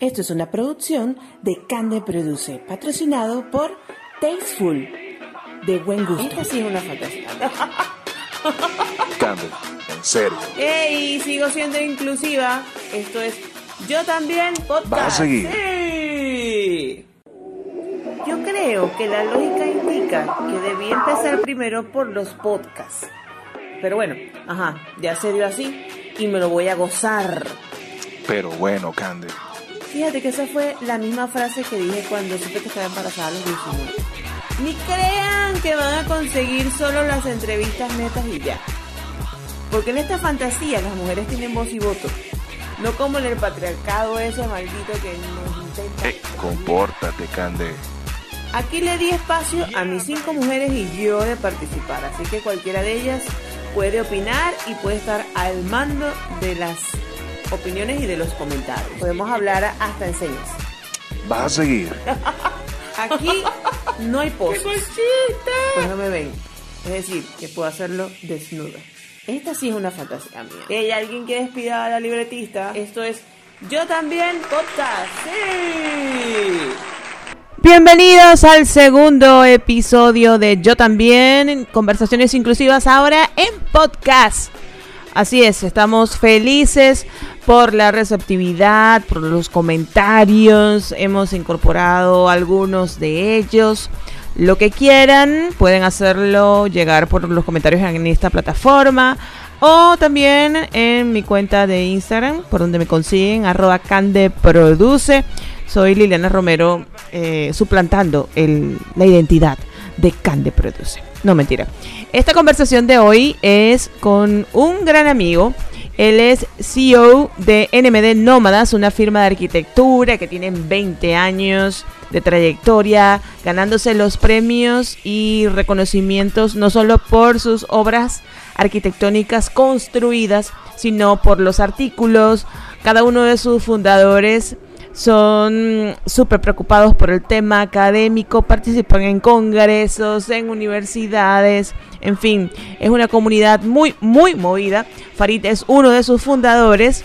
Esto es una producción de Cande Produce, patrocinado por Tasteful, de buen gusto. Esta sí es una fantasía. Cande, en serio. ¡Ey! Sigo siendo inclusiva. Esto es Yo también podcast. ¿Vas a seguir? Sí. Yo creo que la lógica indica que debí empezar primero por los podcasts. Pero bueno, ajá, ya se dio así y me lo voy a gozar. Pero bueno, Cande. Fíjate que esa fue la misma frase que dije cuando supe que estaba embarazada a los 19. Ni crean que van a conseguir solo las entrevistas netas y ya. Porque en esta fantasía las mujeres tienen voz y voto. No como en el patriarcado ese maldito que nos intenta. Eh, compórtate, Cande. Aquí le di espacio a mis cinco mujeres y yo de participar, así que cualquiera de ellas puede opinar y puede estar al mando de las opiniones y de los comentarios. Podemos hablar hasta en señas. ¿Vas a seguir? Aquí no hay poses. Pues no me ven. Es decir, que puedo hacerlo desnuda. Esta sí es una fantasía mía. ¿Hay alguien que despida a la libretista? Esto es Yo también podcast. ¡Sí! Bienvenidos al segundo episodio de Yo también, conversaciones inclusivas ahora en podcast. Así es, estamos felices por la receptividad, por los comentarios, hemos incorporado algunos de ellos. Lo que quieran, pueden hacerlo llegar por los comentarios en esta plataforma o también en mi cuenta de Instagram, por donde me consiguen, arroba candeproduce. Soy Liliana Romero, eh, suplantando la identidad de Cande Produce. No, mentira. Esta conversación de hoy es con un gran amigo. Él es CEO de NMD Nómadas, una firma de arquitectura que tiene 20 años de trayectoria, ganándose los premios y reconocimientos no solo por sus obras arquitectónicas construidas, sino por los artículos. Cada uno de sus fundadores son súper preocupados por el tema académico, participan en congresos, en universidades, en fin, es una comunidad muy, muy movida. Farid es uno de sus fundadores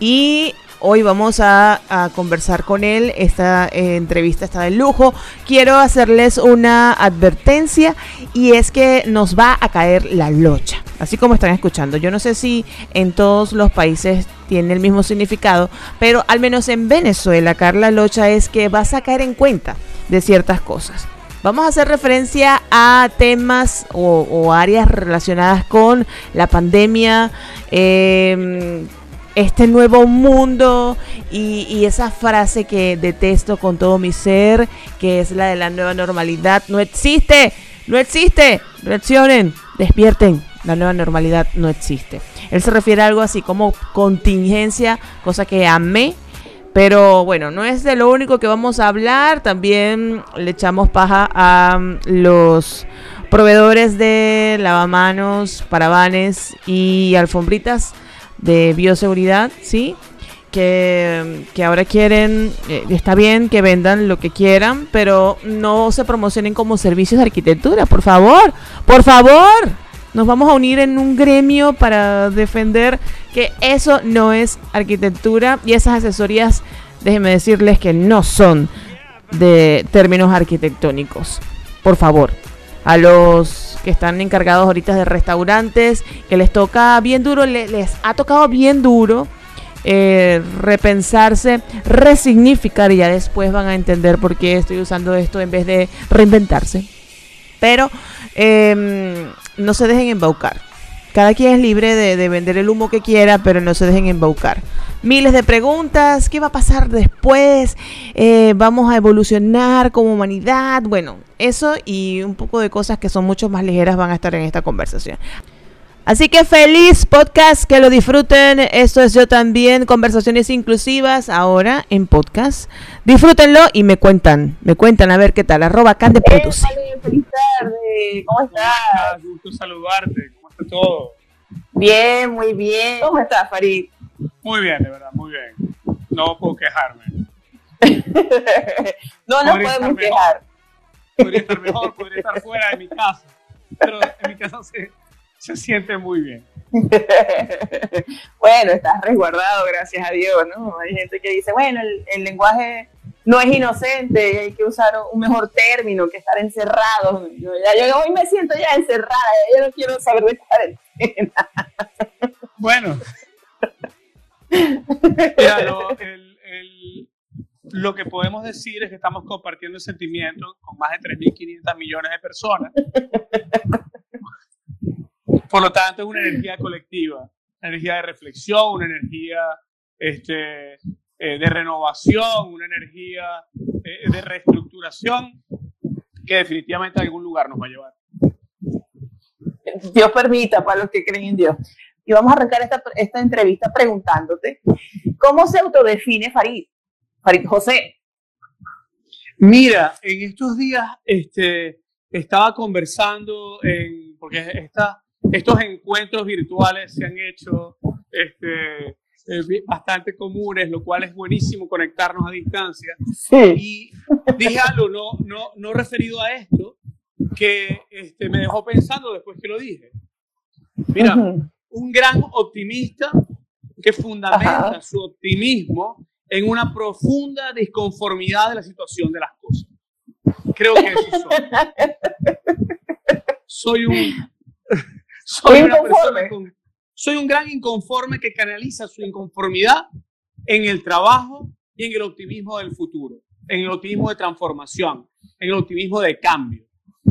y hoy vamos a, conversar con él. Esta eh, entrevista está de lujo. Quiero hacerles una advertencia y es que nos va a caer la locha, así como están escuchando. Yo no sé si en todos los países tiene el mismo significado, pero al menos en Venezuela, caer la locha es que vas a caer en cuenta de ciertas cosas. Vamos a hacer referencia a temas o, o áreas relacionadas con la pandemia, eh, este nuevo mundo y, y, esa frase que detesto con todo mi ser, que es la de la nueva normalidad. No existe, no existe. Reaccionen, despierten. La nueva normalidad no existe. Él se refiere a algo así como contingencia, cosa que amé. Pero bueno, no es de lo único que vamos a hablar. También le echamos paja a los proveedores de lavamanos, parabanes y alfombritas de bioseguridad, ¿sí? Que, que, ahora quieren, eh, está bien que vendan lo que quieran, pero no se promocionen como servicios de arquitectura, por favor, por favor. Nos vamos a unir en un gremio para defender que eso no es arquitectura y esas asesorías, déjenme decirles que no son de términos arquitectónicos. Por favor, a los que están encargados ahorita de restaurantes, que les toca bien duro, les, ha tocado bien duro eh, repensarse, resignificar y ya después van a entender por qué estoy usando esto en vez de reinventarse. Pero eh, no se dejen embaucar. Cada quien es libre de, de, vender el humo que quiera, pero no se dejen embaucar. Miles de preguntas, ¿qué va a pasar después? Eh, ¿Vamos a evolucionar como humanidad? Bueno, eso y un poco de cosas que son mucho más ligeras van a estar en esta conversación. Así que feliz podcast, que lo disfruten. Esto es yo también, conversaciones inclusivas ahora en podcast. Disfrútenlo y me cuentan, me cuentan a ver qué tal. Arroba Cande Produce. Feliz tarde, ¿cómo estás? Gusto saludarte, ¿cómo está todo? Bien, muy bien. ¿Cómo estás, Farid? Muy bien, de verdad, muy bien. No puedo quejarme. no nos podemos quejar. Podría estar mejor, podría estar fuera de mi casa, pero en mi casa se, se siente muy bien. bueno, estás resguardado, gracias a Dios, ¿no? Hay gente que dice, bueno, el, lenguaje no es inocente, hay que usar un mejor término que estar encerrado. Yo, ya, yo hoy me siento ya encerrada, yo no quiero saber de cuarentena. Bueno. Mira, lo, el, lo que podemos decir es que estamos compartiendo sentimientos con más de 3.500 millones de personas. Por lo tanto, es una energía colectiva, una energía de reflexión, una energía este, eh, de renovación, una energía eh, de reestructuración que definitivamente a algún lugar nos va a llevar. Dios permita para los que creen en Dios. Y vamos a arrancar esta, esta entrevista preguntándote, ¿cómo se autodefine Farid? Farid José. Mira, en estos días este, estaba conversando, en, porque esta, estos encuentros virtuales se han hecho este, eh, bastante comunes, lo cual es buenísimo conectarnos a distancia. Y dije algo no, no, no referido a esto, que este, me dejó pensando después que lo dije. Mira, un gran optimista que fundamenta su optimismo en una profunda disconformidad de la situación de las cosas. Creo que eso soy. Soy un, soy una persona con, soy un gran inconforme que canaliza su inconformidad en el trabajo y en el optimismo del futuro, en el optimismo de transformación, en el optimismo de cambio.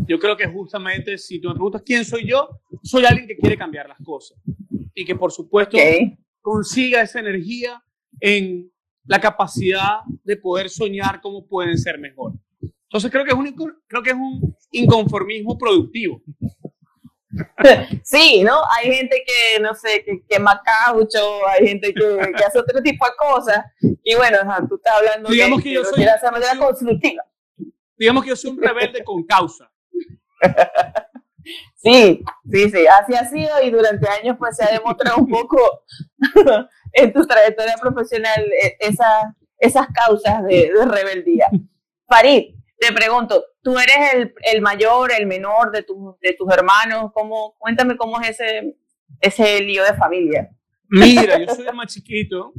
Yo creo que justamente si tú me preguntas quién soy yo, soy alguien que quiere cambiar las cosas y que por supuesto consiga esa energía en la capacidad de poder soñar cómo pueden ser mejor. Entonces creo que es un, creo que es un inconformismo productivo. Sí, ¿no? Hay gente que, no sé, que quema caucho, hay gente que, hace otro tipo de cosas. Y bueno, tú estás hablando digamos de que, yo soy, hacer manera constructiva. Digamos que yo soy un rebelde con causa. Sí, sí, sí, así ha sido y durante años pues se ha demostrado un poco en tu trayectoria profesional e, esa, esas causas de, de rebeldía. Farid, te pregunto, tú eres el, el mayor, el menor de, tu, de tus hermanos, ¿Cómo, cuéntame cómo es ese, ese lío de familia. Mira, yo soy el más chiquito,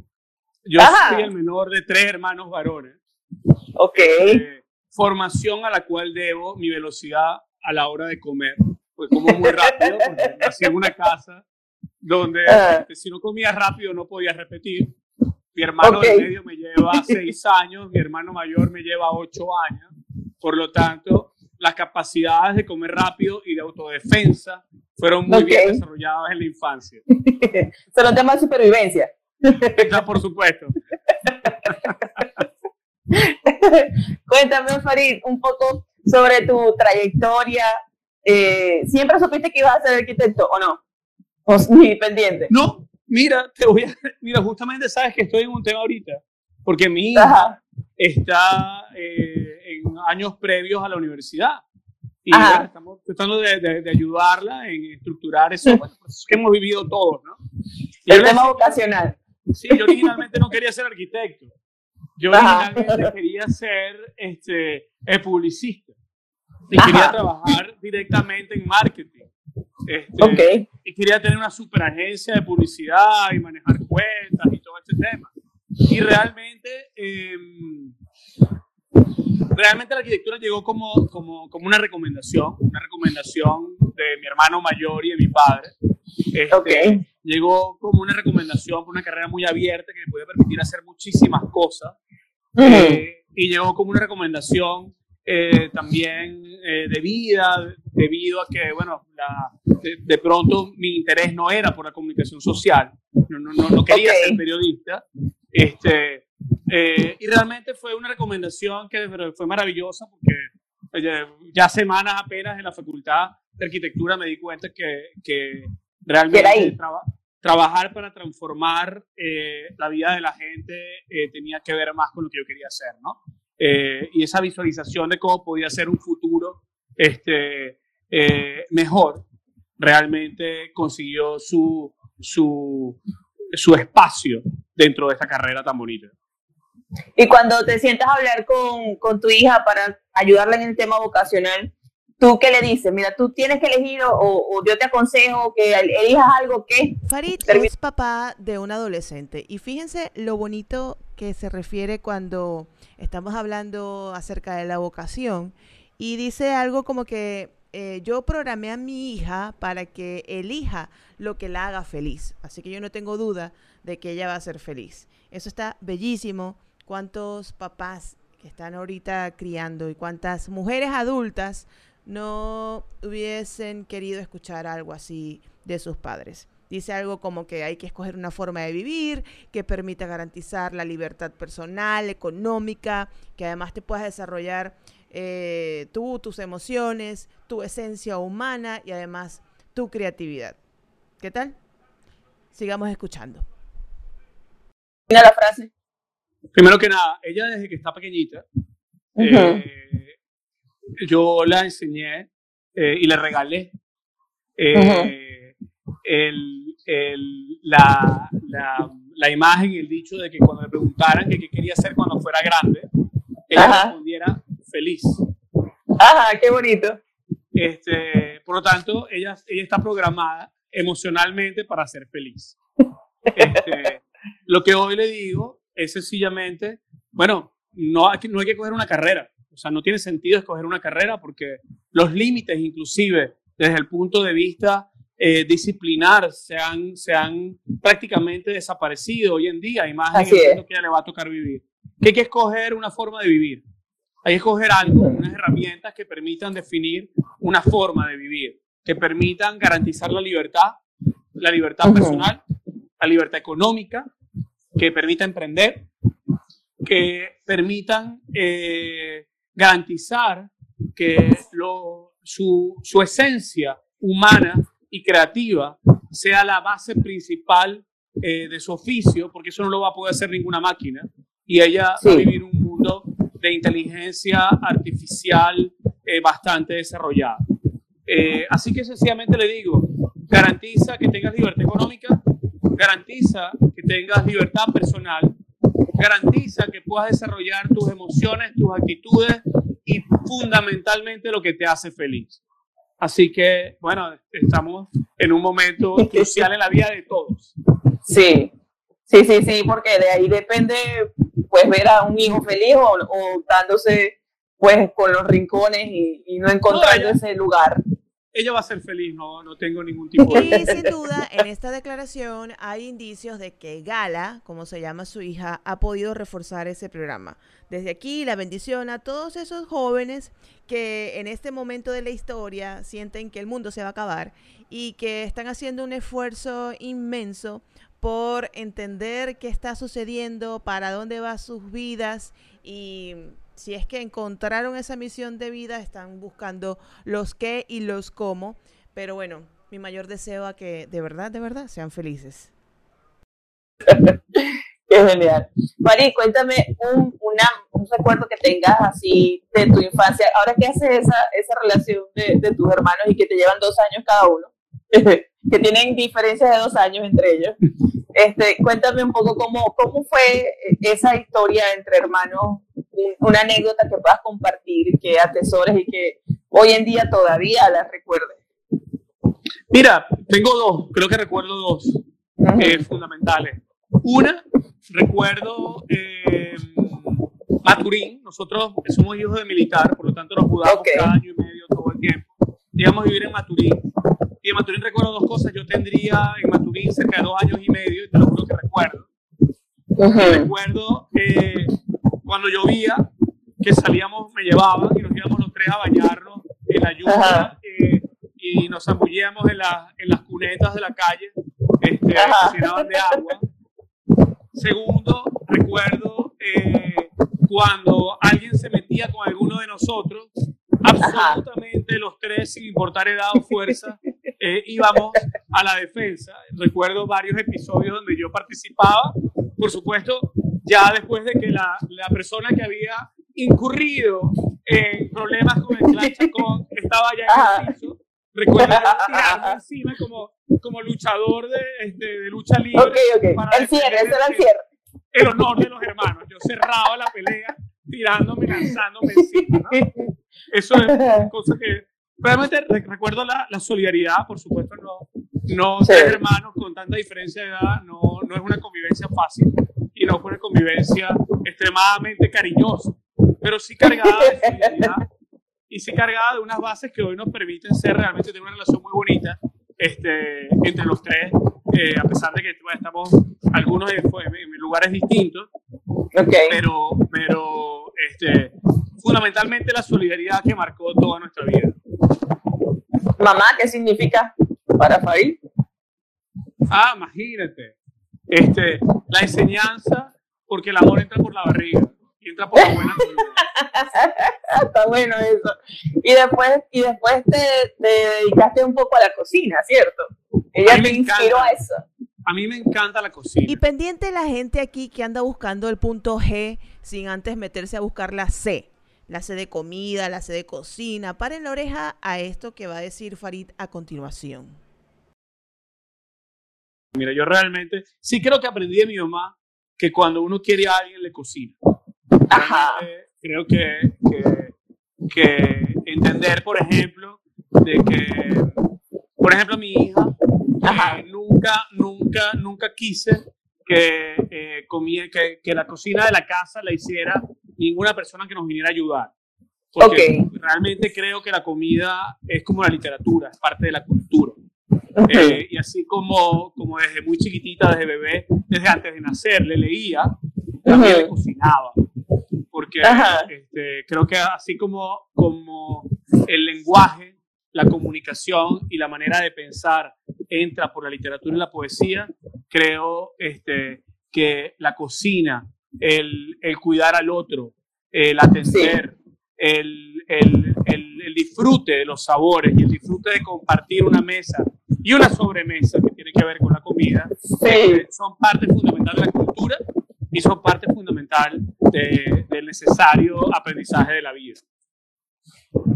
yo soy el menor de tres hermanos varones. Ok. Eh, formación a la cual debo mi velocidad a la hora de comer. Pues como muy rápido, porque nací en una casa donde este, si no comía rápido no podía repetir. Mi hermano de medio me lleva seis años, mi hermano mayor me lleva ocho años. Por lo tanto, las capacidades de comer rápido y de autodefensa fueron muy bien desarrolladas en la infancia. Son temas de supervivencia. por supuesto. Cuéntame, Farid, un poco sobre tu trayectoria. Eh, ¿Siempre supiste que ibas a ser arquitecto o no? ¿O ni pendiente? No, mira, te voy a, mira, justamente sabes que estoy en un tema ahorita, porque mi hija está eh, años previos a la universidad. Y estamos tratando de, ayudarla en estructurar eso que hemos vivido todos, ¿no? el tema vocacional. Sí, yo originalmente no quería ser arquitecto. Yo originalmente quería ser este, publicista. Y quería trabajar directamente en marketing. Este, Y quería tener una super agencia de publicidad y manejar cuentas y todo este tema. Y realmente, em, realmente la arquitectura llegó como, como, como, una recomendación, una recomendación de mi hermano mayor y de mi padre. Este, llegó como una recomendación por una carrera muy abierta que me podía permitir hacer muchísimas cosas. Eh, y llegó como una recomendación eh, también eh, de vida, debido a que, bueno, de, pronto mi interés no era por la comunicación social, no, no, no quería ser periodista, este, eh, y realmente fue una recomendación que fue maravillosa porque ya semanas apenas en la facultad de arquitectura me di cuenta que, que realmente trabajar para transformar la vida de la gente tenía que ver más con lo que yo quería hacer, ¿no? Eh, y esa visualización de cómo podía ser un futuro este, eh, mejor, realmente consiguió su, su, su espacio dentro de esta carrera tan bonita. Y cuando te sientas a hablar con, con, tu hija para ayudarla en el tema vocacional, ¿Tú qué le dices? Mira, tú tienes que elegir o, o yo te aconsejo que elijas algo que... Farid es papá de un adolescente y fíjense lo bonito que se refiere cuando estamos hablando acerca de la vocación y dice algo como que eh, yo programé a mi hija para que elija lo que la haga feliz. Así que yo no tengo duda de que ella va a ser feliz. Eso está bellísimo. ¿Cuántos papás que están ahorita criando y cuántas mujeres adultas no hubiesen querido escuchar algo así de sus padres. Dice algo como que hay que escoger una forma de vivir que permita garantizar la libertad personal, económica, que además te puedas desarrollar eh, tú, tus emociones, tu esencia humana y además tu creatividad. ¿Qué tal? Sigamos escuchando. Mira la frase. Primero que nada, ella desde que está pequeñita, yo la enseñé eh, y le regalé eh, el, el, la, la, la, imagen y el dicho de que cuando le preguntaran qué quería hacer cuando fuera grande, ella respondiera feliz. Ajá, qué bonito. Este, por lo tanto, ella, ella está programada emocionalmente para ser feliz. Este, lo que hoy le digo es sencillamente, bueno, no hay, no hay que coger una carrera. O sea, no tiene sentido escoger una carrera porque los límites, inclusive desde el punto de vista eh, disciplinar, se han, se han prácticamente desaparecido hoy en día. Hay más en que le va a tocar vivir. ¿Qué hay que escoger una forma de vivir. Hay que escoger algo, unas herramientas que permitan definir una forma de vivir, que permitan garantizar la libertad, la libertad personal, la libertad económica, que permita emprender, que permitan eh, garantizar que su, esencia humana y creativa sea la base principal eh, de su oficio, porque eso no lo va a poder hacer ninguna máquina. Y ella va a vivir un mundo de inteligencia artificial eh, bastante desarrollada. Eh, así que sencillamente le digo, garantiza que tengas libertad económica, garantiza que tengas libertad personal garantiza que puedas desarrollar tus emociones, tus actitudes y fundamentalmente lo que te hace feliz. Así que, bueno, estamos en un momento crucial en la vida de todos. Sí, sí, sí, sí, porque de ahí depende, pues, ver a un hijo feliz o, dándose, pues, con los rincones y, no encontrando ese lugar ella va a ser feliz, no, no tengo ningún tipo de... Y sin duda, en esta declaración hay indicios de que Gala, como se llama su hija, ha podido reforzar ese programa. Desde aquí, la bendición a todos esos jóvenes que en este momento de la historia sienten que el mundo se va a acabar y que están haciendo un esfuerzo inmenso por entender qué está sucediendo, para dónde van sus vidas y si es que encontraron esa misión de vida, están buscando los qué y los cómo. Pero bueno, mi mayor deseo a que de verdad, de verdad, sean felices. Qué genial. Mari, cuéntame un, recuerdo que tengas así de tu infancia. Ahora que haces esa, relación de, tus hermanos y que te llevan dos años cada uno, que tienen diferencias de dos años entre ellos. Este, cuéntame un poco cómo fue esa historia entre hermanos, una anécdota que puedas compartir, que atesores y que hoy en día todavía la recuerdes. Mira, tengo dos, creo que recuerdo dos eh, fundamentales. Una, recuerdo eh, Maturín, nosotros somos hijos de militar, por lo tanto nos mudamos cada año y medio todo el tiempo. Íbamos a vivir en Maturín y en Maturín recuerdo dos cosas. Yo tendría en Maturín cerca de dos años y medio, y te lo juro que recuerdo. Recuerdo eh, cuando llovía, que salíamos, me llevaban y nos íbamos los tres a bañarnos en la lluvia eh, y nos zambullíamos en, en, las cunetas de la calle, este, que llenaban de agua. Segundo, recuerdo eh, cuando alguien se metía con alguno de nosotros, absolutamente los tres, sin importar edad o fuerza, eh, íbamos a la defensa. Recuerdo varios episodios donde yo participaba, por supuesto, ya después de que la, la persona que había incurrido en problemas con el clan Chacón estaba ya en el piso. Recuerdo tirarme encima como, como luchador de, este, de lucha libre. Ok, ok. el cierre, ese era el cierre. El honor de los hermanos. Yo cerraba la pelea tirándome, lanzándome encima. Eso es una cosa que realmente re- recuerdo la, la solidaridad, por supuesto, no, no tres hermanos con tanta diferencia de edad, no, no es una convivencia fácil y no fue una convivencia extremadamente cariñosa, pero sí cargada de y sí cargada de unas bases que hoy nos permiten ser realmente tener una relación muy bonita este, entre los tres, eh, a pesar de que bueno, estamos algunos en, en lugares distintos, Okay. pero, pero este, fundamentalmente la solidaridad que marcó toda nuestra vida. Mamá, ¿qué significa para Farid? Ah, imagínate. Este, la enseñanza, porque el amor entra por la barriga y entra por la buena. Está bueno eso. Y después, y después te, te dedicaste un poco a la cocina, ¿cierto? Ella A mí te me inspiró encanta. a eso. A mí me encanta la cocina. Y pendiente la gente aquí que anda buscando el punto G sin antes meterse a buscar la C. La C de comida, la C de cocina. Paren la oreja a esto que va a decir Farid a continuación. Mira, yo realmente sí creo que aprendí de mi mamá que cuando uno quiere a alguien le cocina. Ajá. Creo que, que, que entender, por ejemplo, de que, por ejemplo, mi hija, Ajá. eh, nunca, nunca, nunca quise que, eh, comía, que, que la cocina de la casa la hiciera ninguna persona que nos viniera a ayudar. Porque realmente creo que la comida es como la literatura, es parte de la cultura. Eh, y así como, como desde muy chiquitita, desde bebé, desde antes de nacer, le leía, también le Ujú. cocinaba. Porque este, creo que así como, como el lenguaje, la comunicación y la manera de pensar entra por la literatura y la poesía, creo este, que la cocina, el, el cuidar al otro, el atender, el, el, el, el disfrute de los sabores y el disfrute de compartir una mesa y una sobremesa que tiene que ver con la comida, Sí. eh, son parte fundamental de la cultura y son parte fundamental de- del necesario aprendizaje de la vida.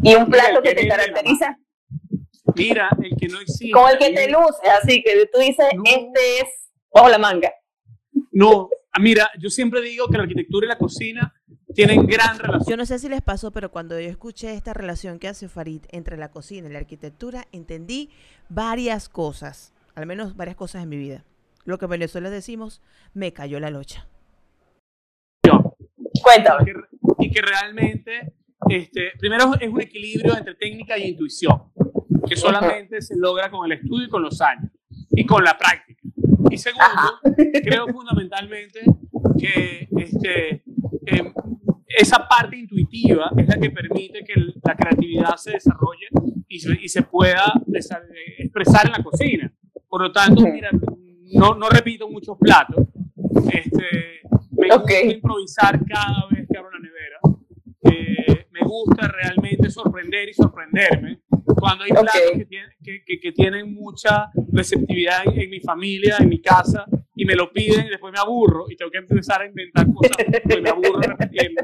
Y un plato que que te caracteriza, Mira, el que no existe. como el que te luce, así que tú dices, No. este es bajo la manga. No, mira, yo siempre digo que la arquitectura y la cocina tienen gran relación. Yo no sé si les pasó, pero cuando yo escuché esta relación que hace Farid entre la cocina y la arquitectura, entendí varias cosas, al menos varias cosas en mi vida. Lo que en Venezuela decimos, me cayó la locha. Cuéntame. que- y que realmente, este, primero es un equilibrio entre técnica y intuición, que solamente se logra con el estudio y con los años, y con la práctica. Y segundo, Ajá. creo fundamentalmente que este, em, esa parte intuitiva es la que permite que la creatividad se desarrolle y se, y se pueda expresar en la cocina. Por lo tanto, Ujú. mira, no, no repito muchos platos. Este, me Ok. gusta improvisar cada vez que abro la nevera. Eh, me gusta realmente sorprender y sorprenderme. Cuando hay platos que, tienen, que, que- que tienen mucha receptividad en, en mi familia, en mi casa, y me lo piden y después me aburro y tengo que empezar a inventar cosas porque me aburro repitiendo.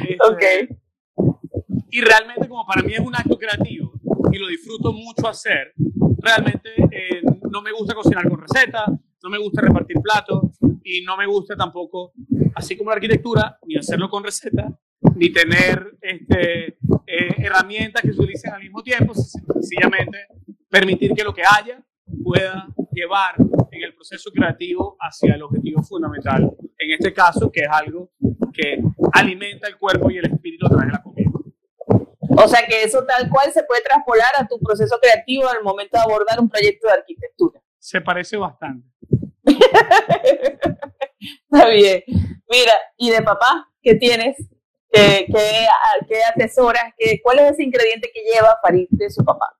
Este, Ok. y realmente como para mí es un acto creativo y lo disfruto mucho hacer, realmente eh, no me gusta cocinar con recetas, no me gusta repartir platos y no me gusta tampoco, así como la arquitectura, ni hacerlo con recetas, ni tener este, eh, herramientas que se utilicen al mismo tiempo, sencillamente permitir que lo que haya pueda llevar en el proceso creativo hacia el objetivo fundamental, en este caso, que es algo que alimenta el cuerpo y el espíritu a través de la comida. O sea que eso tal cual se puede traspolar a tu proceso creativo al momento de abordar un proyecto de arquitectura. Se parece bastante. Está bien. Mira, ¿y de papá qué tienes? ¿Qué, qué, qué atesoras? ¿Qué, ¿Cuál es ese ingrediente que lleva Farid de su papá?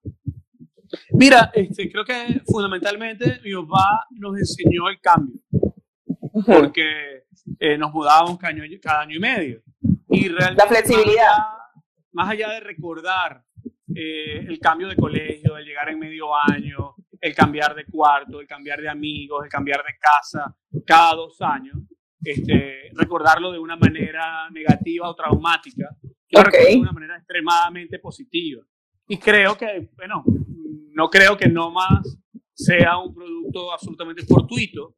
Mira, este, creo que fundamentalmente mi papá nos enseñó el cambio, porque eh, nos mudábamos cada año, cada año y medio. Y realmente, La flexibilidad. Más allá, más allá de recordar eh, el cambio de colegio, el llegar en medio año, el cambiar de cuarto, el cambiar de amigos, el cambiar de casa cada dos años, este, recordarlo de una manera negativa o traumática, yo Ok. recuerdo de una manera extremadamente positiva. Y creo que, bueno, no creo que no más sea un producto absolutamente fortuito.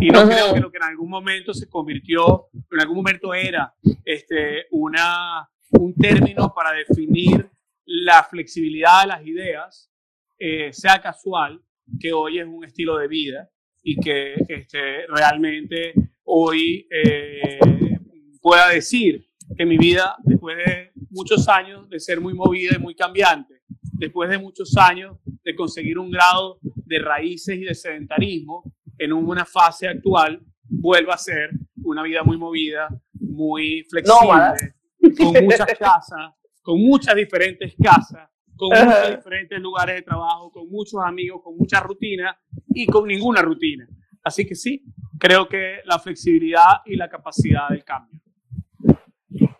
Y no Ajá. creo que lo que en algún momento se convirtió, en algún momento era este, una, un término para definir la flexibilidad de las ideas eh, sea casual, que hoy es un estilo de vida y que este, realmente hoy eh, pueda decir que mi vida, después de muchos años de ser muy movida y muy cambiante, después de muchos años de conseguir un grado de raíces y de sedentarismo en una fase actual, vuelva a ser una vida muy movida, muy flexible, con muchas casas, con muchas diferentes casas, con muchos diferentes lugares de trabajo, con muchos amigos, con mucha rutina y con ninguna rutina. Así que sí, creo que la flexibilidad y la capacidad del cambio.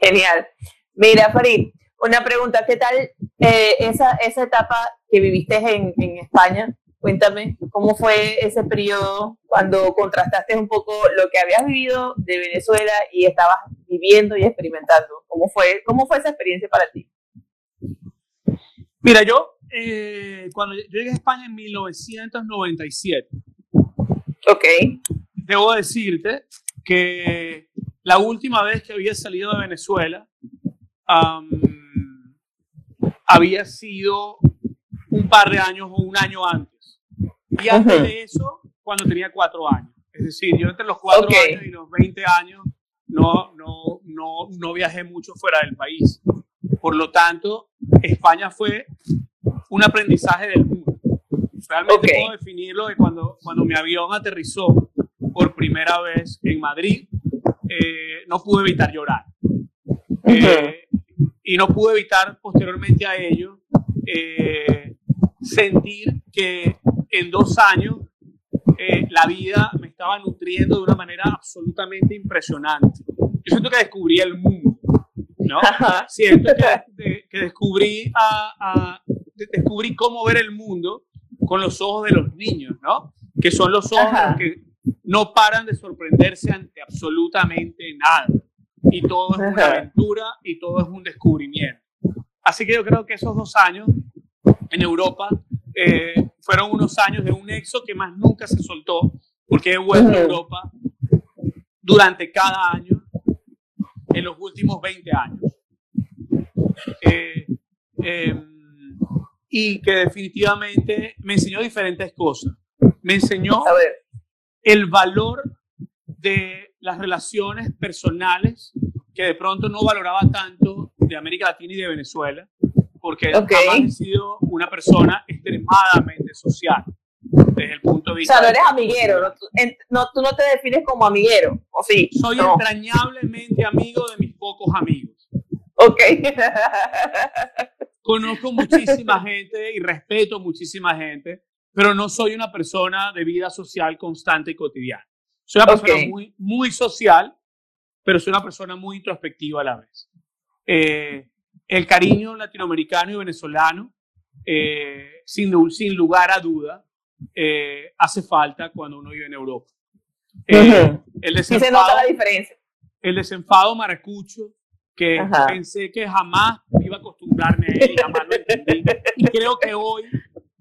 Genial. Mira, Farid, una pregunta, ¿qué tal eh, esa, esa etapa que viviste en, en España? Cuéntame, ¿cómo fue ese periodo cuando contrastaste un poco lo que habías vivido de Venezuela y estabas viviendo y experimentando? ¿Cómo fue, cómo fue esa experiencia para ti? Mira, yo eh, cuando yo llegué a España en 1997, Ok. debo decirte que la última vez que había salido de Venezuela am, había sido un par de años o un año antes. Y antes Ujú. de eso, cuando tenía cuatro años. Es decir, yo entre los cuatro Ok. años y los 20 años no, no, no, no viajé mucho fuera del país. Por lo tanto, España fue un aprendizaje del mundo. Realmente Ok. puedo definirlo de cuando, cuando mi avión aterrizó por primera vez en Madrid, eh, no pude evitar llorar. Eh, y no pude evitar posteriormente a ello eh, sentir que en dos años la vida me estaba nutriendo de una manera absolutamente impresionante. Yo siento que descubrí el mundo, ¿no? Ajá. Siento que, de- que descubrí, a, a- de- descubrí cómo ver el mundo con los ojos de los niños, ¿no? Que son los ojos Ajá. que no paran de sorprenderse ante absolutamente nada. Y todo es una aventura y todo es un descubrimiento. Así que yo creo que esos dos años en Europa eh, fueron unos años de un nexo que más nunca se soltó, porque he vuelto a. Europa durante cada año en los últimos 20 años. Eh, em, y que definitivamente me enseñó diferentes cosas. Me enseñó A ver. El valor de las relaciones personales que de pronto no valoraba tanto de América Latina y de Venezuela, porque Ok. jamás he sido una persona extremadamente social desde el punto de O vista. sea, no eres amiguero, no, tú, en- no, tú no te defines como amiguero, ¿o sí? Soy no. entrañablemente amigo de mis pocos amigos. Ok. Conozco muchísima gente y respeto muchísima gente, pero no soy una persona de vida social constante y cotidiana. Soy una persona muy, muy social, pero soy una persona muy introspectiva a la vez. Eh, el cariño latinoamericano y venezolano, eh, sin, sin lugar a duda, eh, hace falta cuando uno vive en Europa. Eh, Ujú. el, Sí se nota desenfado, la diferencia. el desenfado maracucho, que Ajá. pensé que jamás iba a acostumbrarme a él y jamás lo entendí. Y creo que hoy,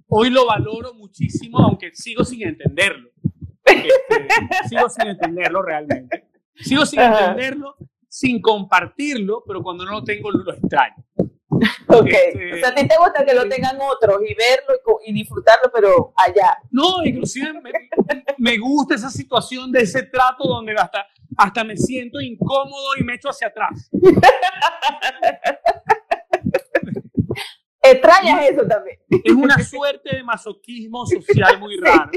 hoy lo valoro muchísimo, aunque sigo sin entenderlo. Este, sigo sin entenderlo realmente. Sigo sin Ajá. entenderlo, sin compartirlo, pero cuando no lo tengo lo extraño. Ok. Este- O sea, a ti te gusta que lo tengan otros y verlo y, y disfrutarlo, pero allá. No, inclusive me, me gusta esa situación de ese trato donde hasta, hasta me siento incómodo y me echo hacia atrás. Extrañas eso también. Es una suerte de masoquismo social muy raro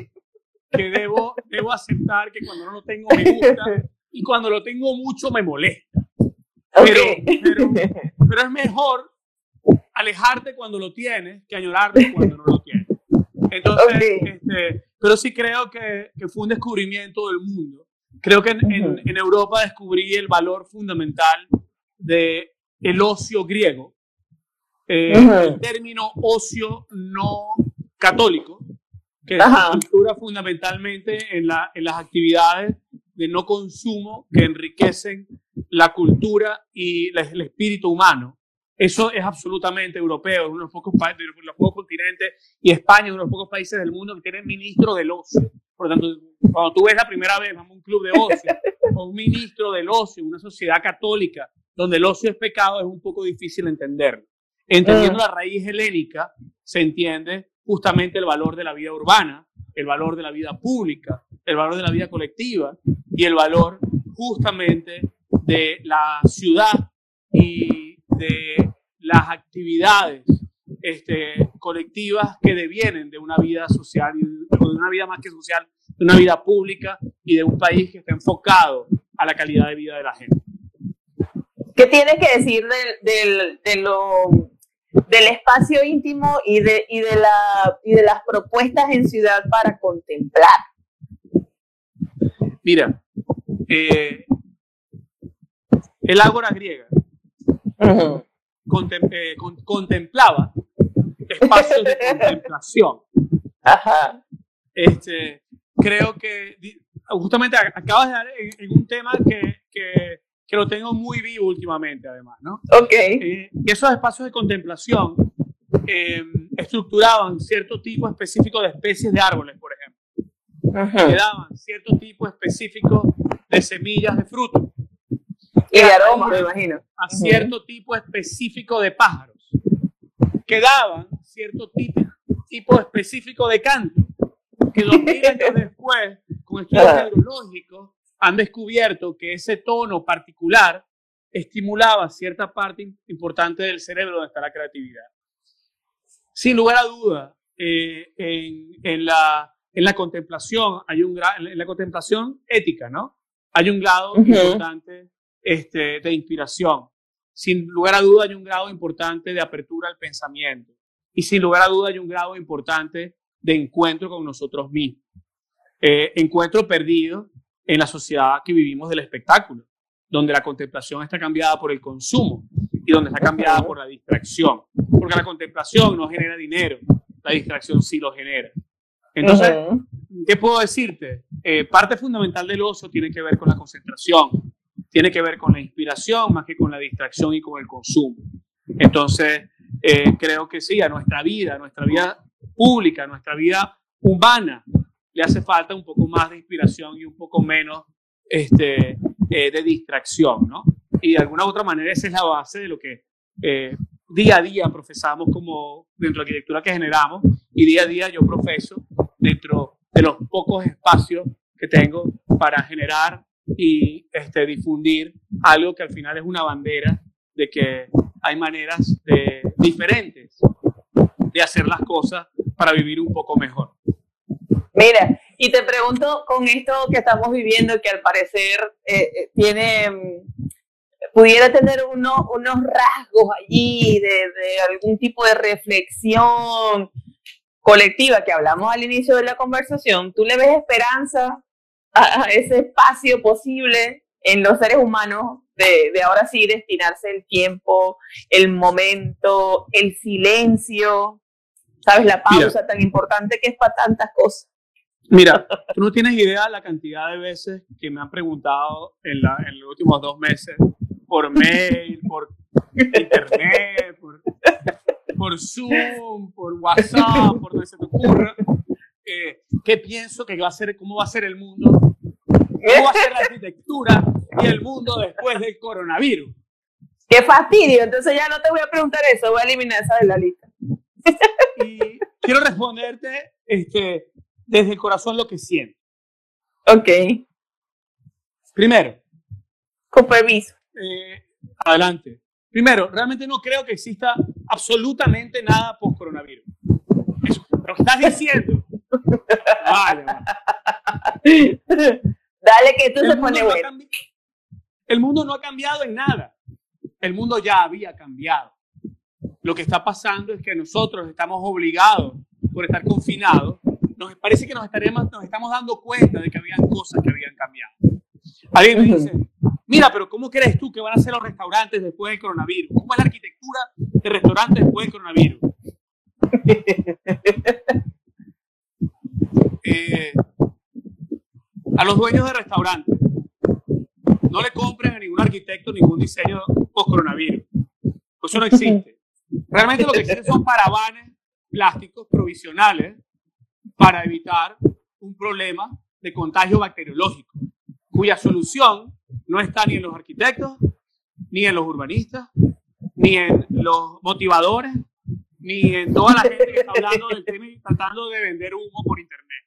que debo, debo aceptar que cuando no lo tengo me gusta y cuando lo tengo mucho me molesta. Pero, pero, pero es mejor alejarte cuando lo tienes que añorarte cuando no lo tienes. Entonces, este, pero sí creo que, que fue un descubrimiento del mundo. Creo que en, Europa descubrí el valor fundamental de el ocio griego, eh, Ujú. el término ocio no católico, que Ajá. se estructura fundamentalmente en, la, en las actividades de no consumo que enriquecen la cultura y la- el espíritu humano. Eso es absolutamente europeo, es uno de los pocos países, de los pocos continentes, y España es uno de los pocos países del mundo que tiene ministro del ocio. Por lo tanto, cuando tú ves la primera vez, vamos a un club de ocio, o un ministro del ocio, una sociedad católica, donde el ocio es pecado, es un poco difícil entenderlo. Entendiendo Ah. la raíz helénica, se entiende justamente el valor de la vida urbana, el valor de la vida pública, el valor de la vida colectiva y el valor justamente de la ciudad y de las actividades este, colectivas que devienen de una vida social, de una vida más que social, de una vida pública y de un país que está enfocado a la calidad de vida de la gente. ¿Qué tienes que decir del, del, de lo, del espacio íntimo y de, y, de la, y de las propuestas en ciudad para contemplar? Mira, eh, el ágora griega contem- eh, con- contemplaba espacios de contemplación. Ajá. Este, creo que justamente acabas de dar en, en un tema que, que, que lo tengo muy vivo últimamente, además, ¿no? Ok. Eh, que esos espacios de contemplación eh, estructuraban cierto tipo específico de especies de árboles, por ejemplo. que daban cierto tipo específico de semillas de fruto, Y de aroma, me imagino. a cierto tipo específico de pájaros, que daban cierto tipo, tipo específico de canto, que dos mil años después, con estudios Ajá. neurológicos, han descubierto que ese tono particular estimulaba cierta parte im- importante del cerebro donde está la creatividad. Sin lugar a duda, eh, en, en la, en la contemplación hay un en la contemplación ética, ¿no? Hay un grado importante este, de inspiración. Sin lugar a duda hay un grado importante de apertura al pensamiento. Y sin lugar a duda hay un grado importante de encuentro con nosotros mismos. Eh, encuentro perdido en la sociedad que vivimos del espectáculo, donde la contemplación está cambiada por el consumo y donde está cambiada por la distracción. Porque la contemplación no genera dinero, la distracción sí lo genera. Entonces. ¿Qué puedo decirte? Eh, parte fundamental del ocio tiene que ver con la concentración, tiene que ver con la inspiración más que con la distracción y con el consumo. Entonces, eh, creo que sí, a nuestra vida, a nuestra vida pública, a nuestra vida humana, le hace falta un poco más de inspiración y un poco menos este, eh, de distracción, ¿no? Y de alguna u otra manera esa es la base de lo que eh, día a día profesamos como dentro de la arquitectura que generamos y día a día yo profeso dentro de los pocos espacios que tengo para generar y este, difundir algo que al final es una bandera de que hay maneras de- diferentes de hacer las cosas para vivir un poco mejor. Mira, y te pregunto con esto que estamos viviendo, que al parecer eh, eh, tiene, mm, pudiera tener uno- unos rasgos allí de, de algún tipo de reflexión colectiva que hablamos al inicio de la conversación, ¿tú le ves esperanza a, a ese espacio posible en los seres humanos de, de ahora sí destinarse el tiempo, el momento, el silencio? ¿Sabes? La pausa tan importante que es para tantas cosas. Mira, tú no tienes idea la cantidad de veces que me han preguntado en, la- en los últimos dos meses por mail, por internet, por, por Zoom, por WhatsApp, por donde se te ocurra, eh, qué pienso que va a ser, cómo va a ser el mundo, cómo va a ser la arquitectura y el mundo después del coronavirus. ¡Qué fastidio! Entonces ya no te voy a preguntar eso, voy a eliminar esa de la lista. Y quiero responderte este, desde el corazón lo que siento. Ok, Primero, con permiso. Eh, adelante. Primero, realmente no creo que exista absolutamente nada post-coronavirus. Eso, lo que estás diciendo. Vale, vale. Dale que esto El se pone bueno. el mundo no ha cambiado en nada. El mundo ya había cambiado. Lo que está pasando es que nosotros estamos obligados, por estar confinados, nos parece que nos, estaremos, nos estamos dando cuenta de que habían cosas que habían cambiado. Alguien me dice, mira, pero ¿cómo crees tú que van a ser los restaurantes después del coronavirus? ¿Cómo es la arquitectura de restaurantes después del coronavirus? Eh, a los dueños de restaurantes, no le compren a ningún arquitecto ningún diseño post-coronavirus. Eso no existe. Realmente lo que existen son parabanes plásticos provisionales para evitar un problema de contagio bacteriológico, cuya solución no está ni en los arquitectos, ni en los urbanistas, ni en los motivadores, ni en toda la gente que está hablando del tema y tratando de vender humo por internet.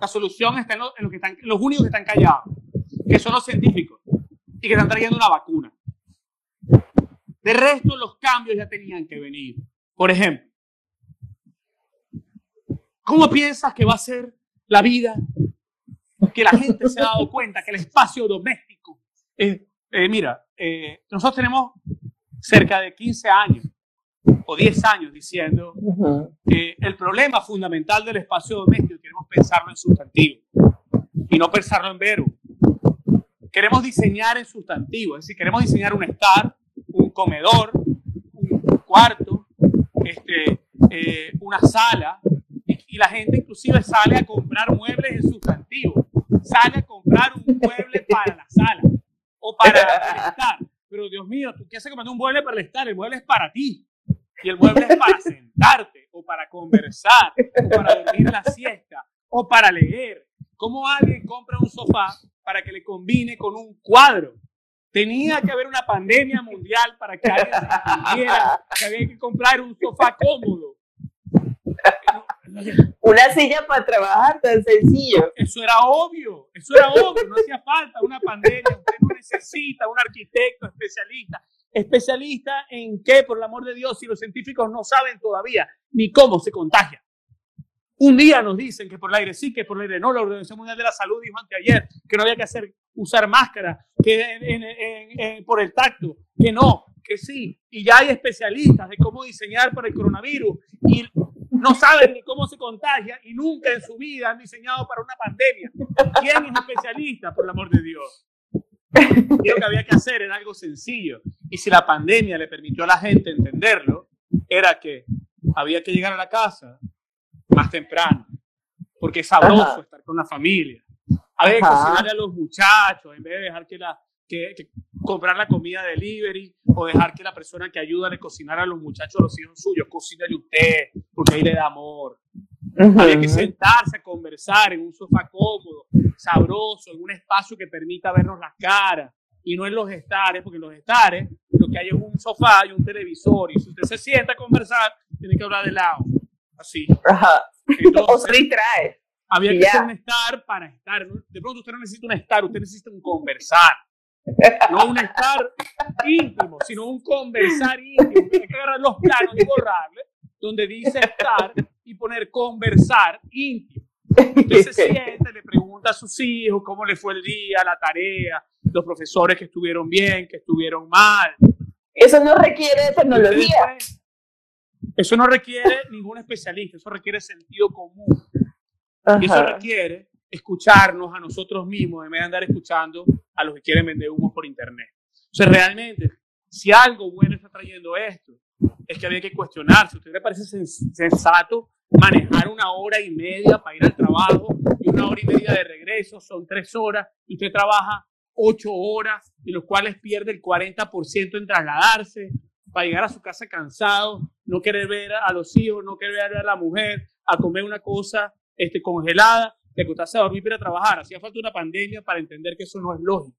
La solución está en, los, que están, los únicos que están callados, que son los científicos y que están trayendo una vacuna. De resto, los cambios ya tenían que venir. Por ejemplo, ¿cómo piensas que va a ser la vida? Que la gente se ha dado cuenta que el espacio doméstico eh, mira, eh, nosotros tenemos cerca de 15 años o 10 años diciendo que el problema fundamental del espacio doméstico queremos pensarlo en sustantivo y no pensarlo en verbo. Queremos diseñar en sustantivo, es decir, queremos diseñar un estar, un comedor, un cuarto, este, eh, una sala, y, la gente inclusive sale a comprar muebles en sustantivo, sale a comprar un mueble para la sala o para el estar. Pero Dios mío, ¿tú qué haces comprando un mueble para el estar? El mueble es para ti. Y el mueble es para sentarte, o para conversar, o para dormir la siesta, o para leer. ¿Cómo alguien compra un sofá para que le combine con un cuadro? Tenía que haber una pandemia mundial para que alguien entendiera que había que comprar un sofá cómodo. Una silla para trabajar, tan sencillo. Eso era obvio, eso era obvio, no hacía falta una pandemia, usted no necesita un arquitecto especialista. ¿Especialista en qué, por el amor de Dios, si los científicos no saben todavía ni cómo se contagia? Un día nos dicen que por el aire sí, que por el aire no. La Organización Mundial de la Salud dijo anteayer que no había que hacer, usar máscara, que por el tacto, que no, que sí. Y ya hay especialistas de cómo diseñar para el coronavirus no saben ni cómo se contagia y nunca en su vida han diseñado para una pandemia. ¿Quién es especialista, por el amor de Dios? Lo que había que hacer era algo sencillo. Y si la pandemia le permitió a la gente entenderlo, era que había que llegar a la casa más temprano, porque es sabroso estar con la familia. Había que cocinarle a los muchachos en vez de dejar que, la, que, comprar la comida delivery o dejar que la persona que ayuda le cocinara a los muchachos, a los hijos suyos, cocínale usted, porque ahí le da amor. Había que sentarse a conversar en un sofá cómodo, sabroso, en un espacio que permita vernos las caras y no en los estares, porque en los estares lo que hay es un sofá y un televisor y si usted se sienta a conversar, tiene que hablar de lado, así. o se distrae. Había que hacer un estar para estar. De pronto usted no necesita un estar, usted necesita un conversar. No un estar íntimo, sino un conversar íntimo. Tiene que agarrar los planos y borrarle, donde dice estar y poner conversar íntimo. Usted se siente, le pregunta a sus hijos cómo le fue el día, la tarea, los profesores que estuvieron bien, que estuvieron mal. Eso no requiere tecnología. Eso no requiere ningún especialista, eso requiere sentido común. Y eso requiere escucharnos a nosotros mismos en vez de andar escuchando a los que quieren vender humo por internet. O sea, realmente, si algo bueno está trayendo esto, es que había que cuestionarse. ¿A usted le parece sensato manejar una hora y media para ir al trabajo y una hora y media de regreso? Son tres horas y usted trabaja ocho horas, de los cuales pierde el 40% en trasladarse para llegar a su casa cansado, no querer ver a los hijos, no querer ver a la mujer, a comer una cosa este, congelada, que acostarse a dormir para trabajar. Hacía falta una pandemia para entender que eso no es lógico.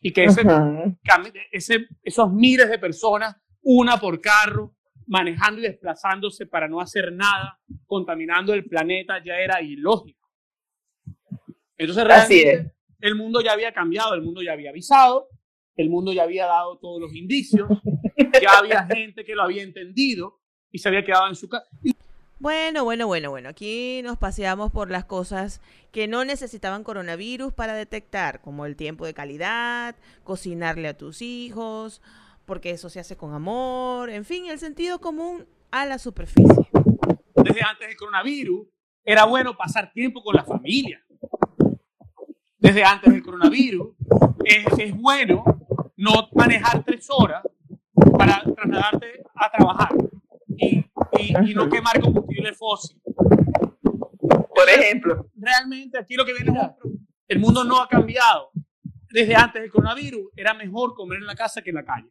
Y que ese, ese, esos miles de personas, una por carro, manejando y desplazándose para no hacer nada, contaminando el planeta, ya era ilógico. Entonces realmente el mundo ya había cambiado, el mundo ya había avisado, el mundo ya había dado todos los indicios, ya había gente que lo había entendido y se había quedado en su casa. Bueno, bueno, bueno, bueno. Aquí nos paseamos por las cosas que no necesitaban coronavirus para detectar, como el tiempo de calidad, cocinarle a tus hijos, porque eso se hace con amor, en fin, el sentido común a la superficie. Desde antes del coronavirus era bueno pasar tiempo con la familia. Desde antes del coronavirus es, bueno no manejar tres horas para trasladarte a trabajar y, y, no quemar combustible fósil. Por ejemplo. Realmente aquí lo que viene es el mundo no ha cambiado. Desde antes del coronavirus era mejor comer en la casa que en la calle.